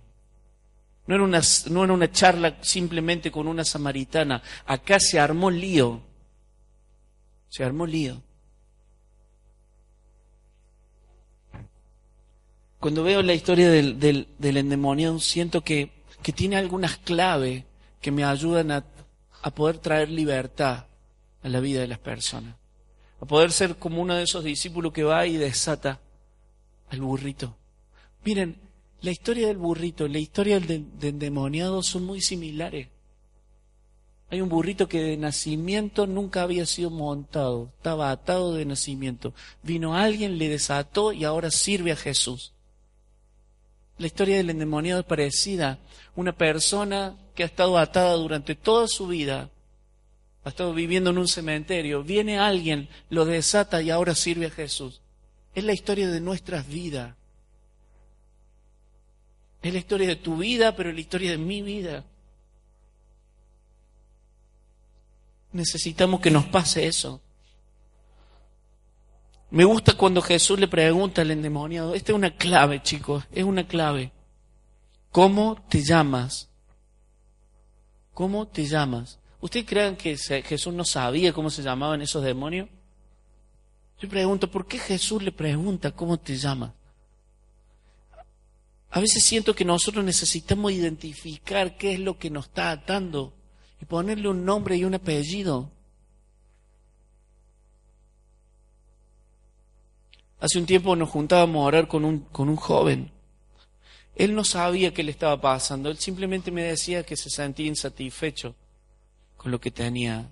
No era, una, no era una charla simplemente con una samaritana. Acá se armó lío. Se armó lío. Cuando veo la historia del, del, del siento que, que, tiene algunas claves que me ayudan a, a poder traer libertad a la vida de las personas a poder ser como uno de esos discípulos que va y desata al burrito. Miren, la historia del burrito, la historia del, endemoniado son muy similares. Hay un burrito que de nacimiento nunca había sido montado, estaba atado de nacimiento. Vino alguien, le desató y ahora sirve a Jesús. La historia del endemoniado es parecida. Una persona que ha estado atada durante toda su vida, ha estado viviendo en un cementerio, viene alguien, lo desata y ahora sirve a Jesús. Es la historia de nuestras vidas. Es la historia de tu vida, pero es la historia de mi vida. Necesitamos que nos pase eso. Me gusta cuando Jesús le pregunta al endemoniado, esta es una clave, chicos, es una clave. ¿Cómo te llamas? ¿Cómo te llamas? ¿Ustedes creen que Jesús no sabía cómo se llamaban esos demonios? Yo pregunto, ¿por qué Jesús le pregunta cómo te llamas? A veces siento que nosotros necesitamos identificar qué es lo que nos está atando y ponerle un nombre y un apellido. Hace un tiempo nos juntábamos a orar con un, con un joven. Él no sabía qué le estaba pasando, él simplemente me decía que se sentía insatisfecho con lo que tenía.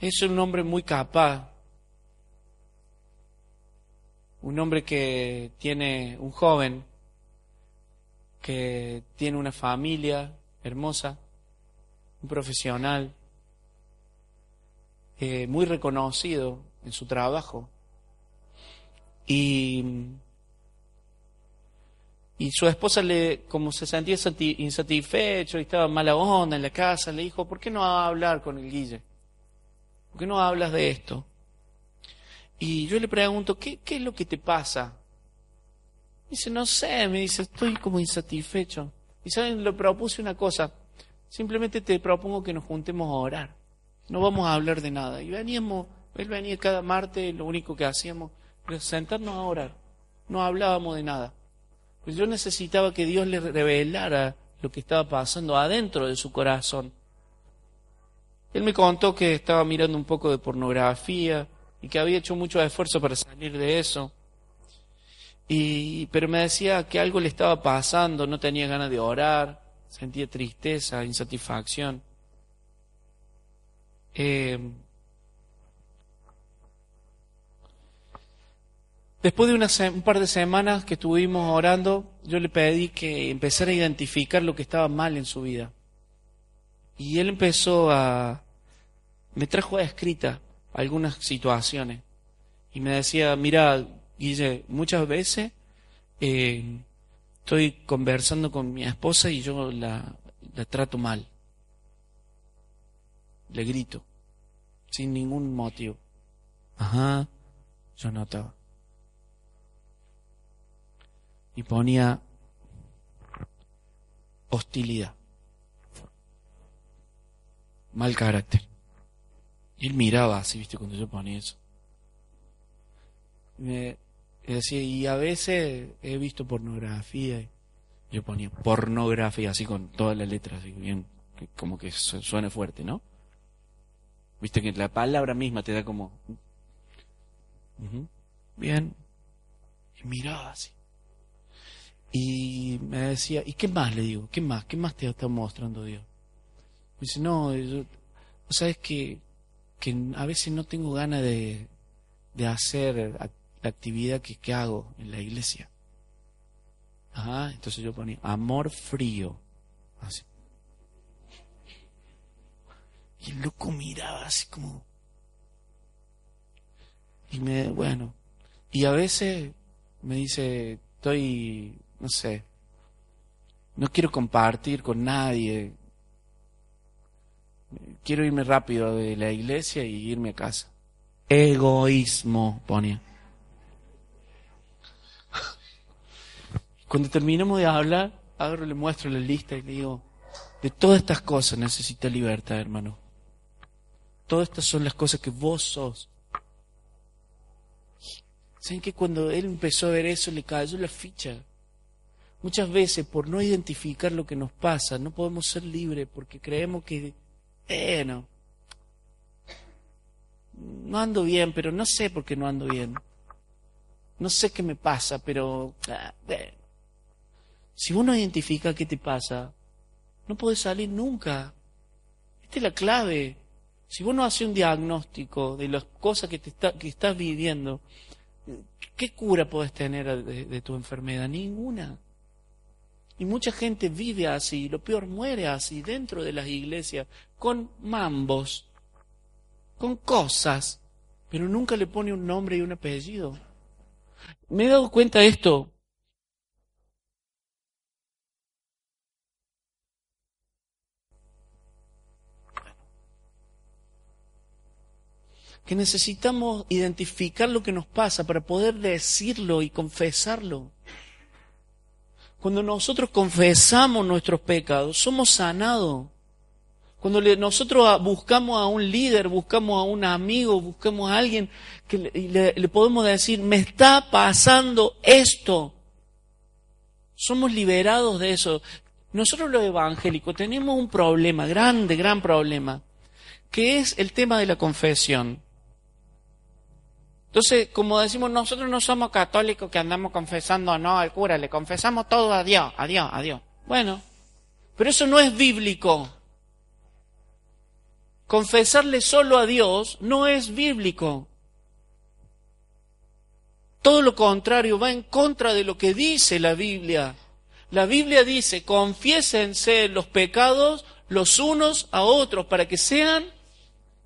Es un hombre muy capaz, un hombre que tiene un joven, que tiene una familia hermosa, un profesional, eh, muy reconocido en su trabajo. Y, y su esposa, le, como se sentía insatisfecho y estaba mala onda en la casa, le dijo, ¿por qué no hablar con el Guille? ¿Por qué no hablas de esto? Y yo le pregunto, ¿qué, qué es lo que te pasa? Dice, no sé, me dice, estoy como insatisfecho. Y saben, le propuse una cosa, simplemente te propongo que nos juntemos a orar. No vamos a hablar de nada. Y veníamos él venía cada martes, lo único que hacíamos era sentarnos a orar. No hablábamos de nada. Pues yo necesitaba que Dios le revelara lo que estaba pasando adentro de su corazón. Él me contó que estaba mirando un poco de pornografía y que había hecho mucho esfuerzo para salir de eso. Y, pero me decía que algo le estaba pasando, no tenía ganas de orar, sentía tristeza, insatisfacción. Eh, Después de un par de semanas que estuvimos orando, yo le pedí que empezara a identificar lo que estaba mal en su vida. Y él empezó a... me trajo a escrita algunas situaciones. Y me decía, mira, Guille, muchas veces eh, estoy conversando con mi esposa y yo la, la trato mal. Le grito, sin ningún motivo. Ajá, yo notaba. y ponía hostilidad, mal carácter. Y él miraba así, viste, cuando yo ponía eso. Me decía, y a veces he visto pornografía. Yo ponía pornografía así con todas las letras, así bien, como que suene fuerte, ¿no? Viste que la palabra misma te da como... Bien. Y miraba así. Y me decía, ¿y qué más? Le digo, ¿qué más? ¿Qué más te está mostrando Dios? Me dice, no, yo, sabes que, que a veces no tengo ganas de, de hacer la actividad que, que hago en la iglesia. Ajá, entonces yo ponía, amor frío. Así. Y el loco miraba así como... Y me, bueno, y a veces me dice, estoy no sé, no quiero compartir con nadie. Quiero irme rápido de la iglesia y irme a casa. Egoísmo, ponía. Cuando terminamos de hablar, ahora le muestro la lista y le digo, de todas estas cosas necesita libertad, hermano. Todas estas son las cosas que vos sos. ¿Saben que cuando él empezó a ver eso le cayó la ficha? Muchas veces por no identificar lo que nos pasa, no podemos ser libres porque creemos que, bueno, no ando bien, pero no sé por qué no ando bien. No sé qué me pasa, pero ah, si uno identifica qué te pasa, no puedes salir nunca. Esta es la clave. Si vos no un diagnóstico de las cosas que, te estás viviendo, ¿Qué cura puedes tener de, tu enfermedad? Ninguna. Y mucha gente vive así, lo peor muere así, dentro de las iglesias, con mambos, con cosas, pero nunca le pone un nombre y un apellido. Me he dado cuenta de esto. que necesitamos identificar lo que nos pasa para poder decirlo y confesarlo. Cuando nosotros confesamos nuestros pecados, somos sanados. Cuando nosotros buscamos a un líder, buscamos a un amigo, buscamos a alguien que le, podemos decir, me está pasando esto. Somos liberados de eso. Nosotros los evangélicos tenemos un problema, grande, gran problema, que es el tema de la confesión. Entonces, como decimos, nosotros no somos católicos que andamos confesando no al cura, le confesamos todo a Dios, a Dios, a Dios. Bueno, pero eso no es bíblico. Confesarle solo a Dios no es bíblico. Todo lo contrario, va en contra de lo que dice la Biblia. La Biblia dice, confiésense los pecados los unos a otros para que sean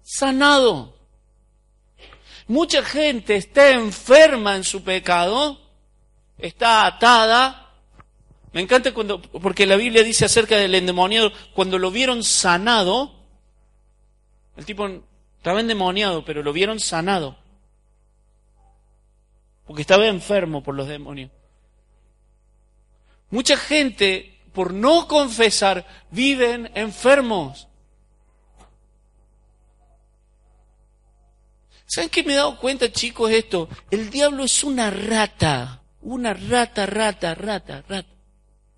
sanados. Mucha gente está enferma en su pecado, está atada. Me encanta cuando, porque la Biblia dice acerca del endemoniado, cuando lo vieron sanado, el tipo estaba endemoniado, pero lo vieron sanado. Porque estaba enfermo por los demonios. Mucha gente, por no confesar, viven enfermos. ¿Saben qué me he dado cuenta, chicos, esto? El diablo es una rata. Una rata, rata, rata, rata,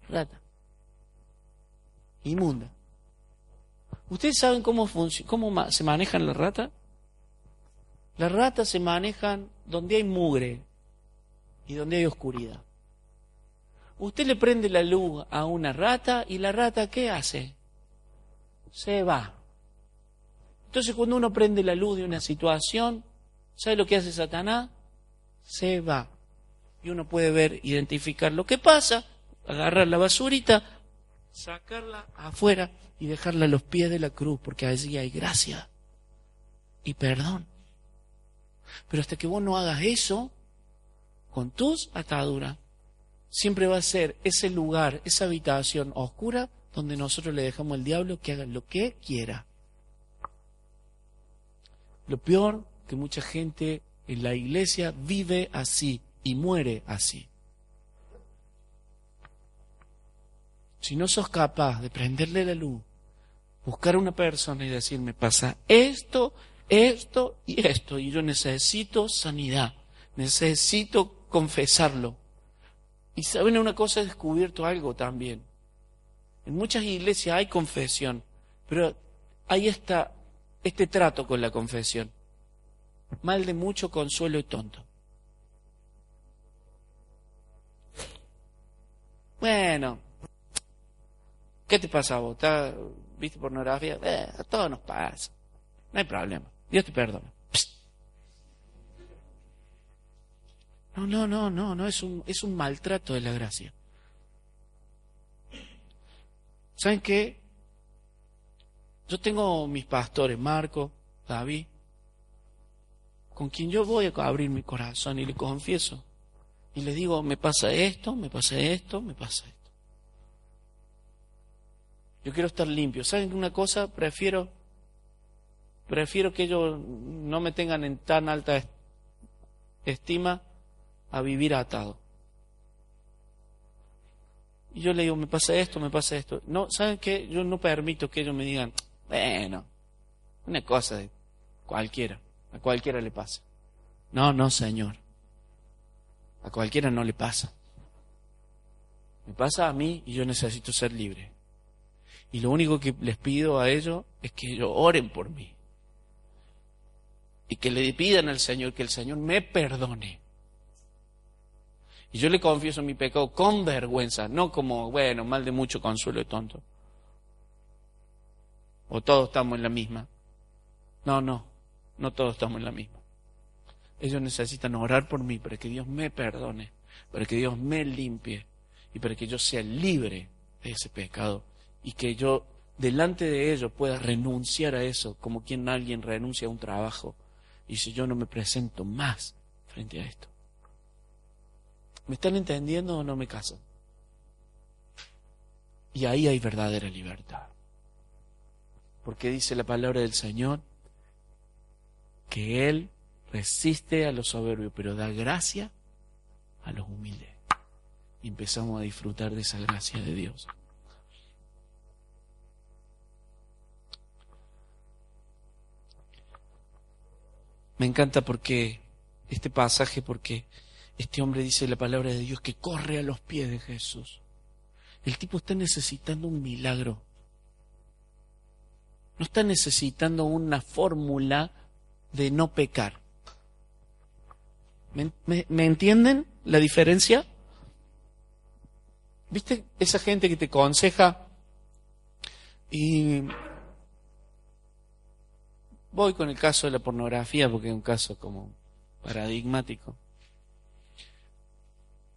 rata. Inmunda. ¿Ustedes saben cómo, cómo se manejan las ratas? Las ratas se manejan donde hay mugre y donde hay oscuridad. Usted le prende la luz a una rata y la rata ¿qué hace? Se va. Entonces cuando uno prende la luz de una situación, ¿sabe lo que hace Satanás? Se va. Y uno puede ver, identificar lo que pasa, agarrar la basurita, sacarla afuera y dejarla a los pies de la cruz, porque allí hay gracia y perdón. Pero hasta que vos no hagas eso, con tus ataduras, siempre va a ser ese lugar, esa habitación oscura, donde nosotros le dejamos al diablo que haga lo que quiera. Lo peor que mucha gente en la iglesia vive así y muere así. Si no sos capaz de prenderle la luz, buscar a una persona y decirme pasa esto, esto y esto, y yo necesito sanidad, necesito confesarlo. Y saben una cosa, he descubierto algo también. En muchas iglesias hay confesión, pero hay esta este trato con la confesión. Mal de mucho, consuelo y tonto. Bueno, ¿qué te pasa a vos? ¿Viste pornografía? Eh, a todos nos pasa. No hay problema. Dios te perdona. No, no, no, no, no, es un, es un maltrato de la gracia. ¿Saben qué? Yo tengo mis pastores, Marco, David, con quien yo voy a abrir mi corazón y le confieso. Y le digo, me pasa esto, me pasa esto, me pasa esto. Yo quiero estar limpio. ¿Saben una cosa? Prefiero, prefiero que ellos no me tengan en tan alta estima a vivir atado. Y yo le digo, me pasa esto, me pasa esto. No, ¿saben qué? Yo no permito que ellos me digan, bueno, una cosa de cualquiera, a cualquiera le pasa. No, no, Señor. A cualquiera no le pasa. Me pasa a mí y yo necesito ser libre. Y lo único que les pido a ellos es que ellos oren por mí. Y que le pidan al Señor que el Señor me perdone. Y yo le confieso mi pecado con vergüenza, no como, bueno, mal de mucho consuelo y tonto. ¿O todos estamos en la misma? No, no, no todos estamos en la misma. ellos necesitan orar por mí para que Dios me perdone, para que Dios me limpie y para que yo sea libre de ese pecado y que yo delante de ellos pueda renunciar a eso como quien alguien renuncia a un trabajo y si yo no me presento más frente a esto. ¿Me están entendiendo o no me caso? Y ahí hay verdadera libertad. Porque dice la palabra del Señor que Él resiste a los soberbios, pero da gracia a los humildes. Y empezamos a disfrutar de esa gracia de Dios. Me encanta porque este pasaje, porque este hombre dice la palabra de Dios que corre a los pies de Jesús. El tipo está necesitando un milagro. No está necesitando una fórmula de no pecar. ¿Me, entienden la diferencia? ¿Viste esa gente que te aconseja y voy con el caso de la pornografía porque es un caso como paradigmático.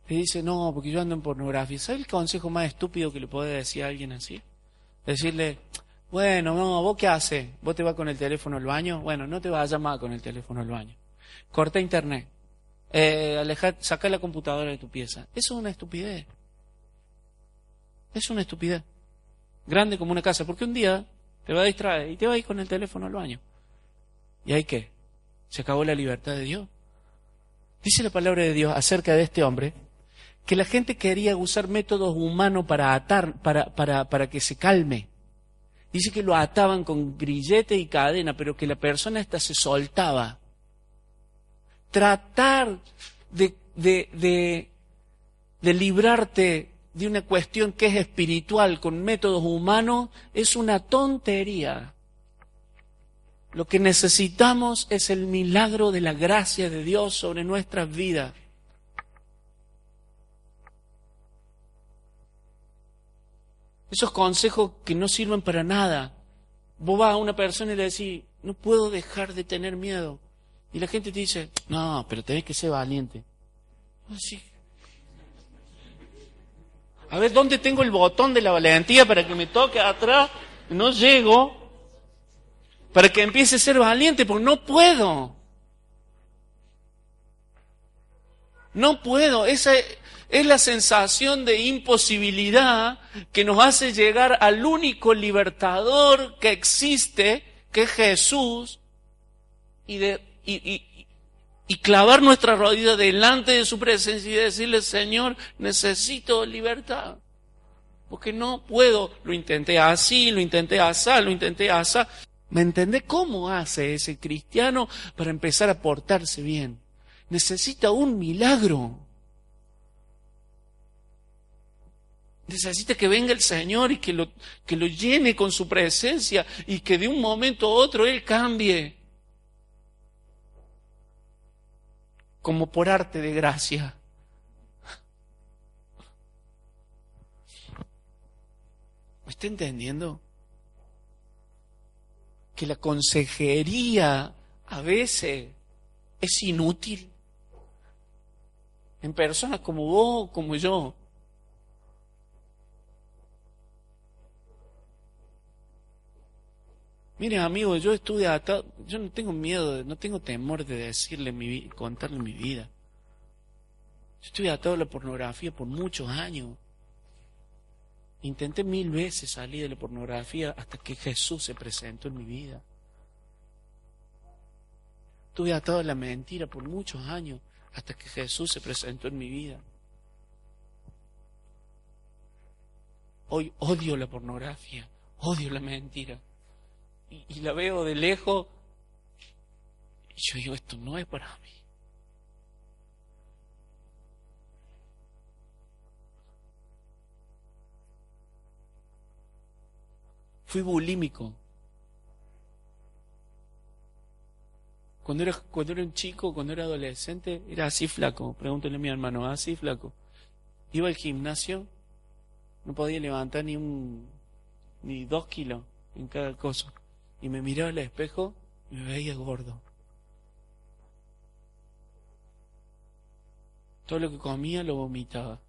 Te dice, no, porque yo ando en pornografía. ¿Sabes el consejo más estúpido que le puede decir a alguien así? Decirle, bueno, no, ¿vos qué haces? ¿Vos te vas con el teléfono al baño? Bueno, no te vas a llamar con el teléfono al baño. Corta internet. Eh, saca la computadora de tu pieza. Eso es una estupidez. Es una estupidez. Grande como una casa. Porque un día te va a distraer y te va a ir con el teléfono al baño. ¿Y hay qué? ¿Se acabó la libertad de Dios? Dice la palabra de Dios acerca de este hombre que la gente quería usar métodos humanos para atar, para, para, para que se calme. Dice que lo ataban con grillete y cadena, pero que la persona esta se soltaba. Tratar de, de, de, de librarte de una cuestión que es espiritual con métodos humanos es una tontería. Lo que necesitamos es el milagro de la gracia de Dios sobre nuestras vidas. Esos consejos que no sirven para nada. Vos vas a una persona y le decís, no puedo dejar de tener miedo. Y la gente te dice, no, pero tenés que ser valiente. Así. A ver, ¿dónde tengo el botón de la valentía para que me toque atrás? No llego. Para que empiece a ser valiente, porque no puedo. No puedo. Esa, es la sensación de imposibilidad que nos hace llegar al único libertador que existe, que es Jesús, y, de, y, y clavar nuestra rodilla delante de su presencia y decirle, Señor, necesito libertad. Porque no puedo, lo intenté así, lo intenté así, lo intenté así. ¿Me entendés cómo hace ese cristiano para empezar a portarse bien? Necesita un milagro. Necesita que venga el Señor y que lo, que lo llene con su presencia y que de un momento a otro Él cambie. Como por arte de gracia. ¿Me está entendiendo? Que la consejería a veces es inútil. En personas como vos, como yo. Mire, amigo, yo estuve atado, yo no tengo miedo, no tengo temor de decirle mi contarle mi vida. Yo estuve atado a la pornografía por muchos años. Intenté mil veces salir de la pornografía hasta que Jesús se presentó en mi vida. Estuve atado a la mentira por muchos años hasta que Jesús se presentó en mi vida. Hoy odio la pornografía, odio la mentira y, la veo de lejos y yo digo, esto no es para mí. Fui bulímico. Cuando era, cuando era un chico, cuando era adolescente, era así flaco. Pregúntale a mi hermano, así flaco. Iba al gimnasio, no podía levantar ni un, ni dos kilos en cada cosa y me miraba al espejo y me veía gordo. Todo lo que comía lo vomitaba.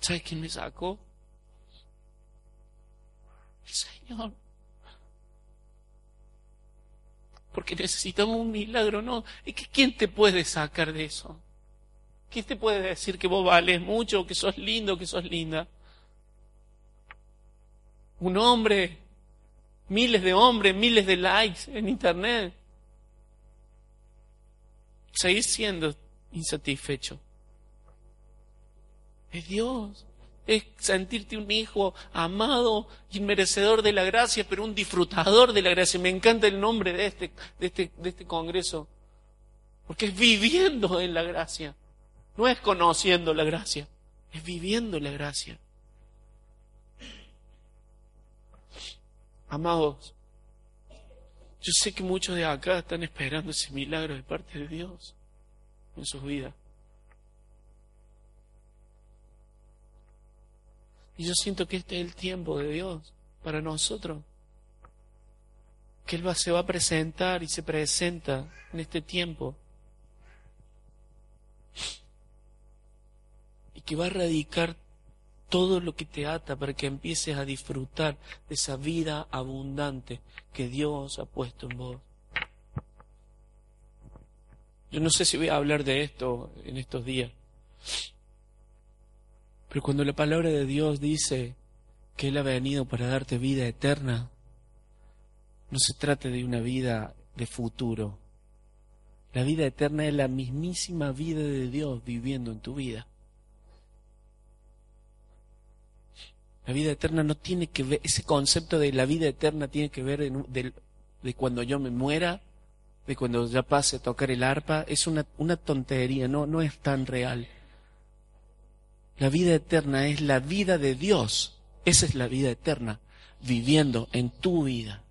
¿Sabes quién me sacó? El Señor. Porque necesitamos un milagro, ¿no? ¿Y quién te puede sacar de eso? ¿Quién te puede decir que vos vales mucho, que sos lindo, que sos linda? Un hombre, miles de hombres, miles de likes en internet. Seguir siendo insatisfecho. Es Dios. Es sentirte un hijo amado y merecedor de la gracia, pero un disfrutador de la gracia. Me encanta el nombre de este, de este, de este congreso. Porque es viviendo en la gracia. No es conociendo la gracia, es viviendo la gracia. Amados, yo sé que muchos de acá están esperando ese milagro de parte de Dios en sus vidas. Y yo siento que este es el tiempo de Dios para nosotros. Que Él se va a presentar y se presenta en este tiempo. Y que va a erradicar todo lo que te ata para que empieces a disfrutar de esa vida abundante que Dios ha puesto en vos. Yo no sé si voy a hablar de esto en estos días, pero cuando la palabra de Dios dice que Él ha venido para darte vida eterna, no se trata de una vida de futuro. La vida eterna es la mismísima vida de Dios viviendo en tu vida. La vida eterna no tiene que ver, ese concepto de la vida eterna tiene que ver de, cuando yo me muera, de cuando ya pase a tocar el arpa, es una, una tontería, no, no es tan real. La vida eterna es la vida de Dios, esa es la vida eterna, viviendo en tu vida.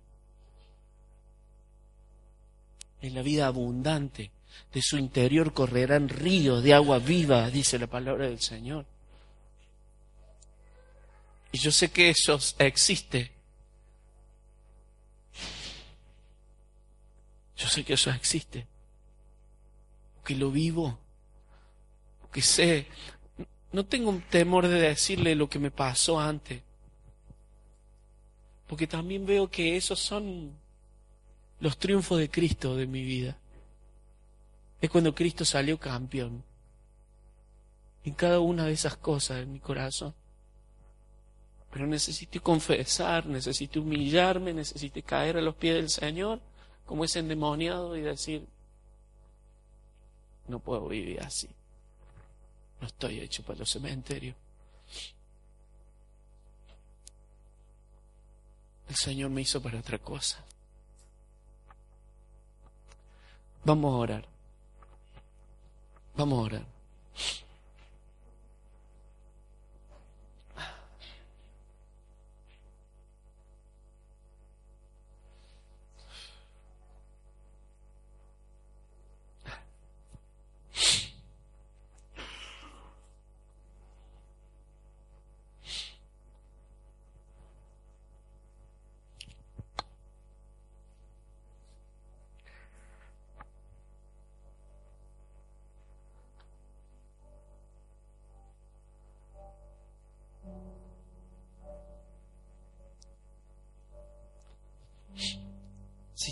Es la vida abundante, de su interior correrán ríos de agua viva, dice la palabra del Señor. Y yo sé que eso existe. Yo sé que eso existe. Que lo vivo. Que sé. No tengo temor de decirle lo que me pasó antes. Porque también veo que esos son los triunfos de Cristo de mi vida. Es cuando Cristo salió campeón. En cada una de esas cosas en mi corazón. Pero necesito confesar, necesito humillarme, necesito caer a los pies del Señor como ese endemoniado y decir, no puedo vivir así. No estoy hecho para los cementerios. El Señor me hizo para otra cosa. Vamos a orar. Vamos a orar.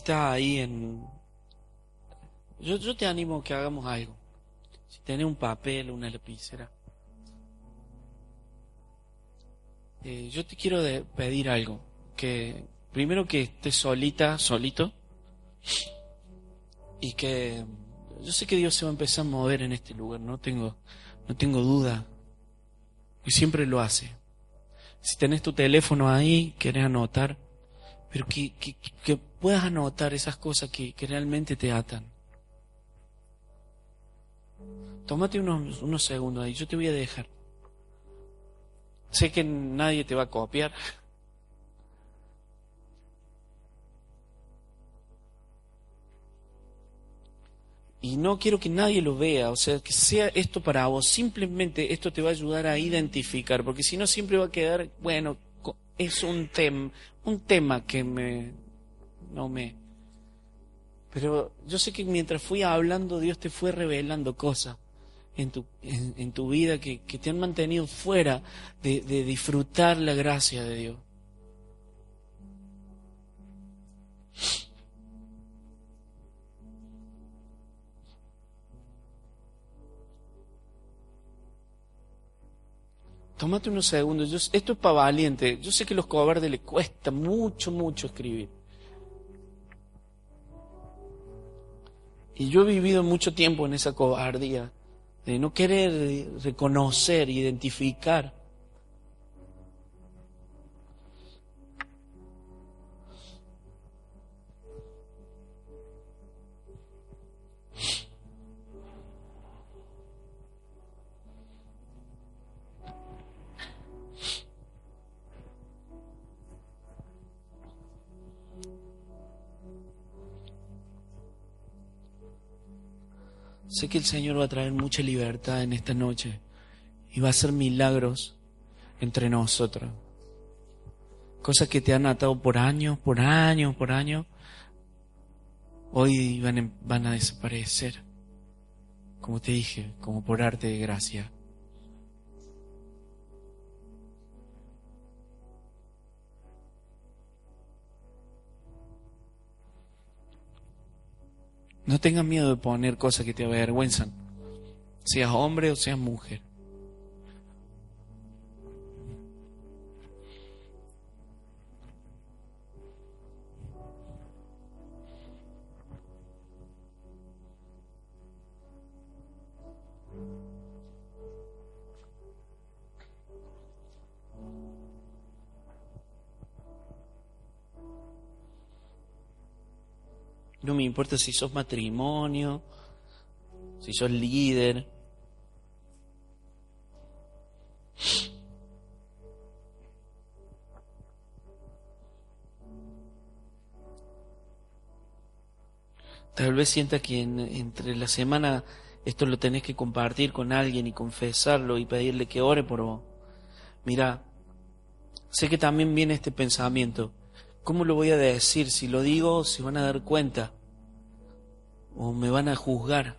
Si estás ahí en... Yo, yo te animo a que hagamos algo. Si tenés un papel, una lapicera. Eh, yo te quiero pedir algo. Que primero que estés solita, solito. Y que yo sé que Dios se va a empezar a mover en este lugar. No tengo, no tengo duda. Y siempre lo hace. Si tenés tu teléfono ahí, querés anotar pero que, que, puedas anotar esas cosas que, que, realmente te atan. Tómate unos, unos segundos ahí, yo te voy a dejar. Sé que nadie te va a copiar. Y no quiero que nadie lo vea, o sea, que sea esto para vos. Simplemente esto te va a ayudar a identificar, porque si no siempre va a quedar, bueno, es un, tema un tema que me... no me... Pero yo sé que mientras fui hablando, Dios te fue revelando cosas. en tu, en, tu vida que, que, te han mantenido fuera de, de disfrutar la gracia de Dios. Tómate unos segundos. esto es para valiente. Yo sé que a los cobardes les cuesta mucho, mucho escribir. Y yo he vivido mucho tiempo en esa cobardía de no querer reconocer, identificar. Sé que el Señor va a traer mucha libertad en esta noche y va a hacer milagros entre nosotros. Cosas que te han atado por años, por años, por años, hoy van, van a desaparecer. Como te dije, como por arte de gracia. No tengas miedo de poner cosas que te avergüenzan, seas hombre o seas mujer. No me importa si sos matrimonio, si sos líder. Tal vez sienta que entre la semana esto lo tenés que compartir con alguien y confesarlo y pedirle que ore por vos. Mira, sé que también viene este pensamiento. ¿Cómo lo voy a decir? Si lo digo, se van a dar cuenta o me van a juzgar.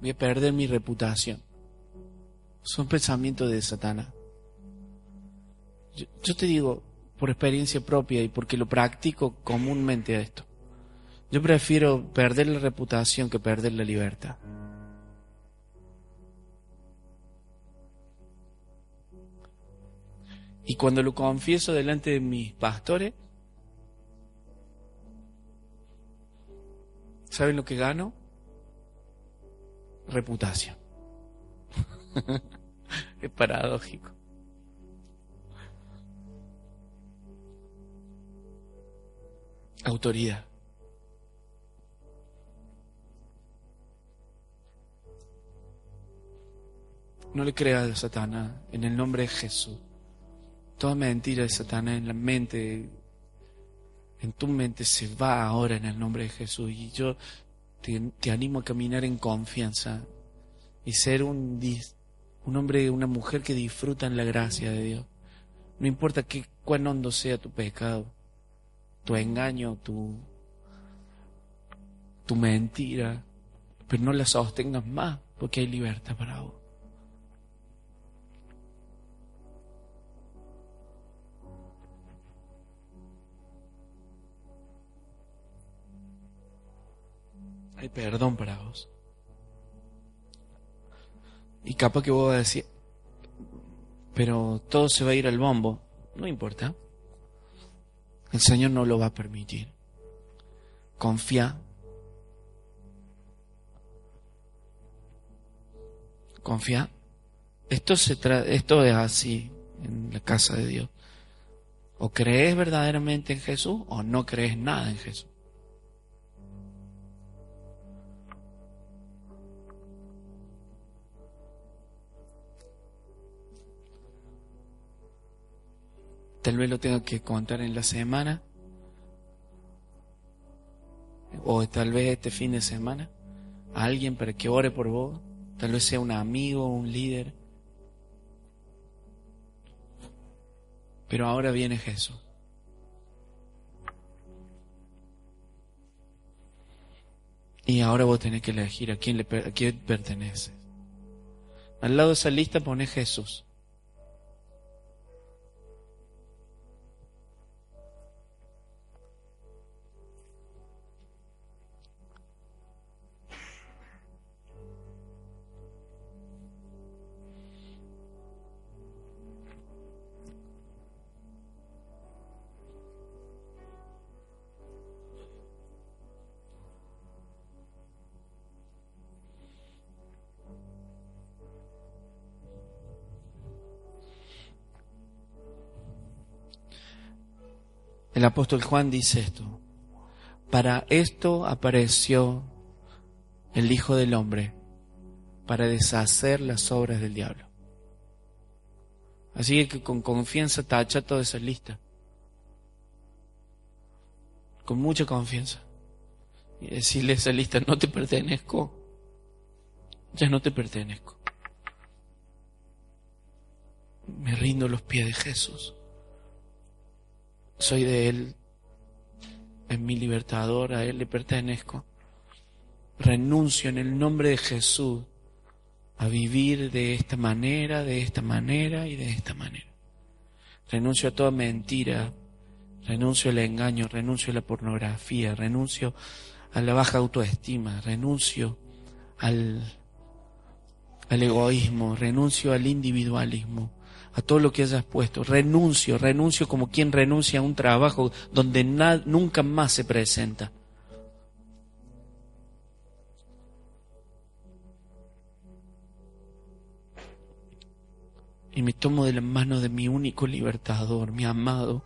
Voy a perder mi reputación. Son pensamientos de Satanás. Yo, yo, te digo, por experiencia propia y porque lo practico comúnmente esto, yo prefiero perder la reputación que perder la libertad. Y cuando lo confieso delante de mis pastores, ¿saben lo que gano? Reputación. es paradójico. Autoridad. No le creas a Satanás en el nombre de Jesús. Toda mentira de Satanás en la mente, en tu mente se va ahora en el nombre de Jesús. Y yo te, animo a caminar en confianza y ser un, un hombre, una mujer que disfruta en la gracia de Dios. No importa qué, cuán hondo sea tu pecado, tu engaño, tu, tu mentira, pero no la sostengas más porque hay libertad para vos. Hay perdón para vos. Y capaz que vos vas a decir, pero todo se va a ir al bombo. No importa. El Señor no lo va a permitir. Confía. Confía. Esto, se esto es así en la casa de Dios. O crees verdaderamente en Jesús o no crees nada en Jesús. Tal vez lo tenga que contar en la semana. O tal vez este fin de semana. A alguien para que ore por vos. Tal vez sea un amigo, un líder. Pero ahora viene Jesús. Y ahora vos tenés que elegir a quién, le, a quién perteneces. Al lado de esa lista pone Jesús. El apóstol Juan dice esto. Para esto apareció el Hijo del Hombre, para deshacer las obras del diablo. Así que con confianza tacha toda esa lista. Con mucha confianza. Y decirle a esa lista, no te pertenezco. Ya no te pertenezco. Me rindo los pies de Jesús soy de Él, es mi libertador, a Él le pertenezco. Renuncio en el nombre de Jesús a vivir de esta manera, de esta manera y de esta manera. Renuncio a toda mentira, renuncio al engaño, renuncio a la pornografía, renuncio a la baja autoestima, renuncio al, al egoísmo, renuncio al individualismo a todo lo que hayas puesto. Renuncio, renuncio como quien renuncia a un trabajo donde nunca más se presenta. Y me tomo de la mano de mi único libertador, mi amado,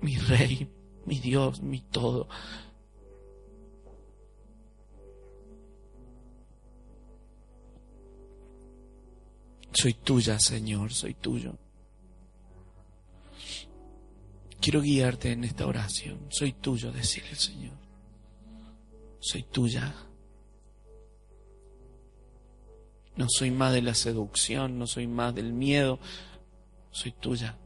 mi rey, mi Dios, mi todo. Soy tuya, Señor, soy tuyo. Quiero guiarte en esta oración. Soy tuyo, decirle Señor. Soy tuya. No soy más de la seducción, no soy más del miedo. Soy tuya.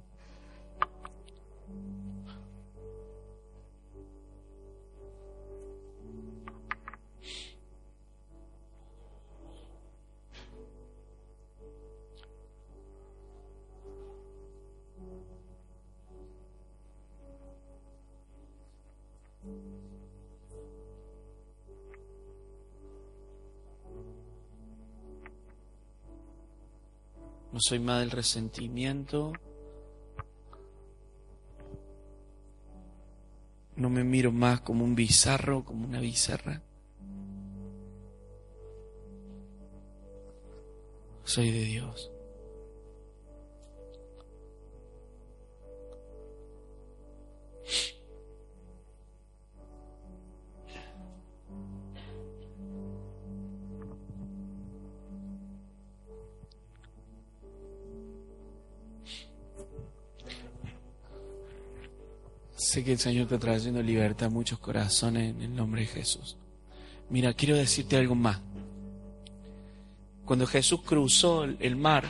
No soy más del resentimiento. No me miro más como un bizarro, como una bizarra. Soy de Dios. Sé que el Señor está trayendo libertad a muchos corazones en el nombre de Jesús. Mira, quiero decirte algo más. Cuando Jesús cruzó el mar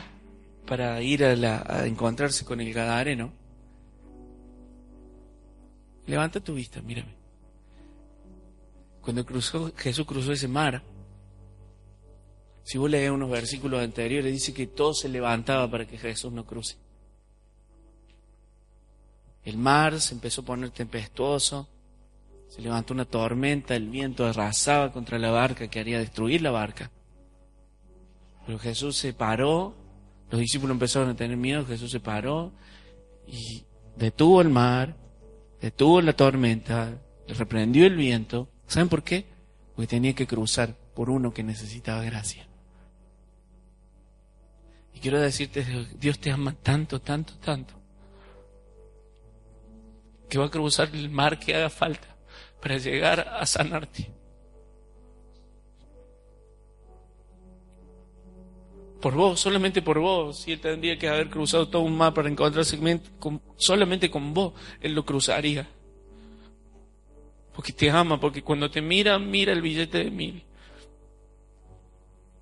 para ir a, encontrarse con el Gadareno, levanta tu vista, mírame. Cuando cruzó, Jesús cruzó ese mar, si vos lees unos versículos anteriores, dice que todo se levantaba para que Jesús no cruce. El mar se empezó a poner tempestuoso, se levantó una tormenta, el viento arrasaba contra la barca, que haría destruir la barca. Pero Jesús se paró, los discípulos empezaron a tener miedo, Jesús se paró y detuvo el mar, detuvo la tormenta, le reprendió el viento. ¿Saben por qué? Porque tenía que cruzar por uno que necesitaba gracia. Y quiero decirte, Dios te ama tanto, tanto, tanto, que va a cruzar el mar que haga falta para llegar a sanarte. Por vos, solamente por vos. Si él tendría que haber cruzado todo un mar para encontrarse con, solamente con vos, él lo cruzaría. Porque te ama, porque cuando te mira, mira el billete de mil.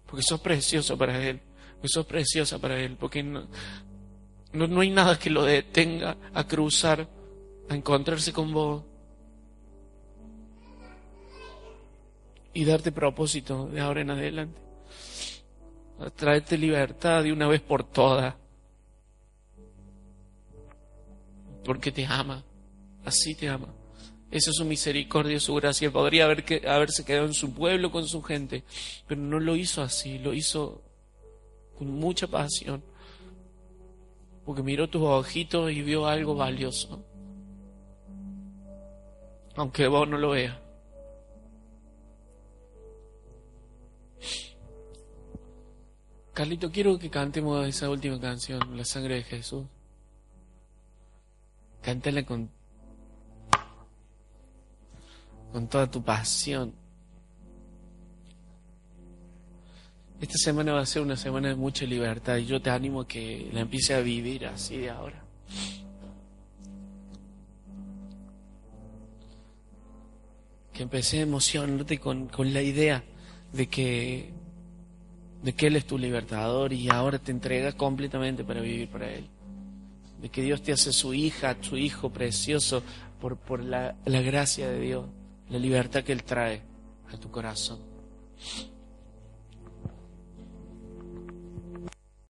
Porque sos precioso para él, porque sos preciosa para él, porque no, no, no hay nada que lo detenga a cruzar a encontrarse con vos. y darte propósito de ahora en adelante. A traerte libertad de una vez por todas. Porque te ama. Así te ama. Esa es su misericordia su gracia. Podría haber que, haberse quedado en su pueblo con su gente, pero no lo hizo así, lo hizo con mucha pasión. Porque miró tus ojitos y vio algo valioso. Aunque vos no lo veas. Carlito, quiero que cantemos esa última canción, La sangre de Jesús. Cántala con, con toda tu pasión. Esta semana va a ser una semana de mucha libertad y yo te animo a que la empieces a vivir así de ahora. Empecé a emocionarte con, con la idea de que de que Él es tu libertador y ahora te entregas completamente para vivir para Él. De que Dios te hace su hija, tu hijo precioso por, por la, la gracia de Dios, la libertad que Él trae a tu corazón.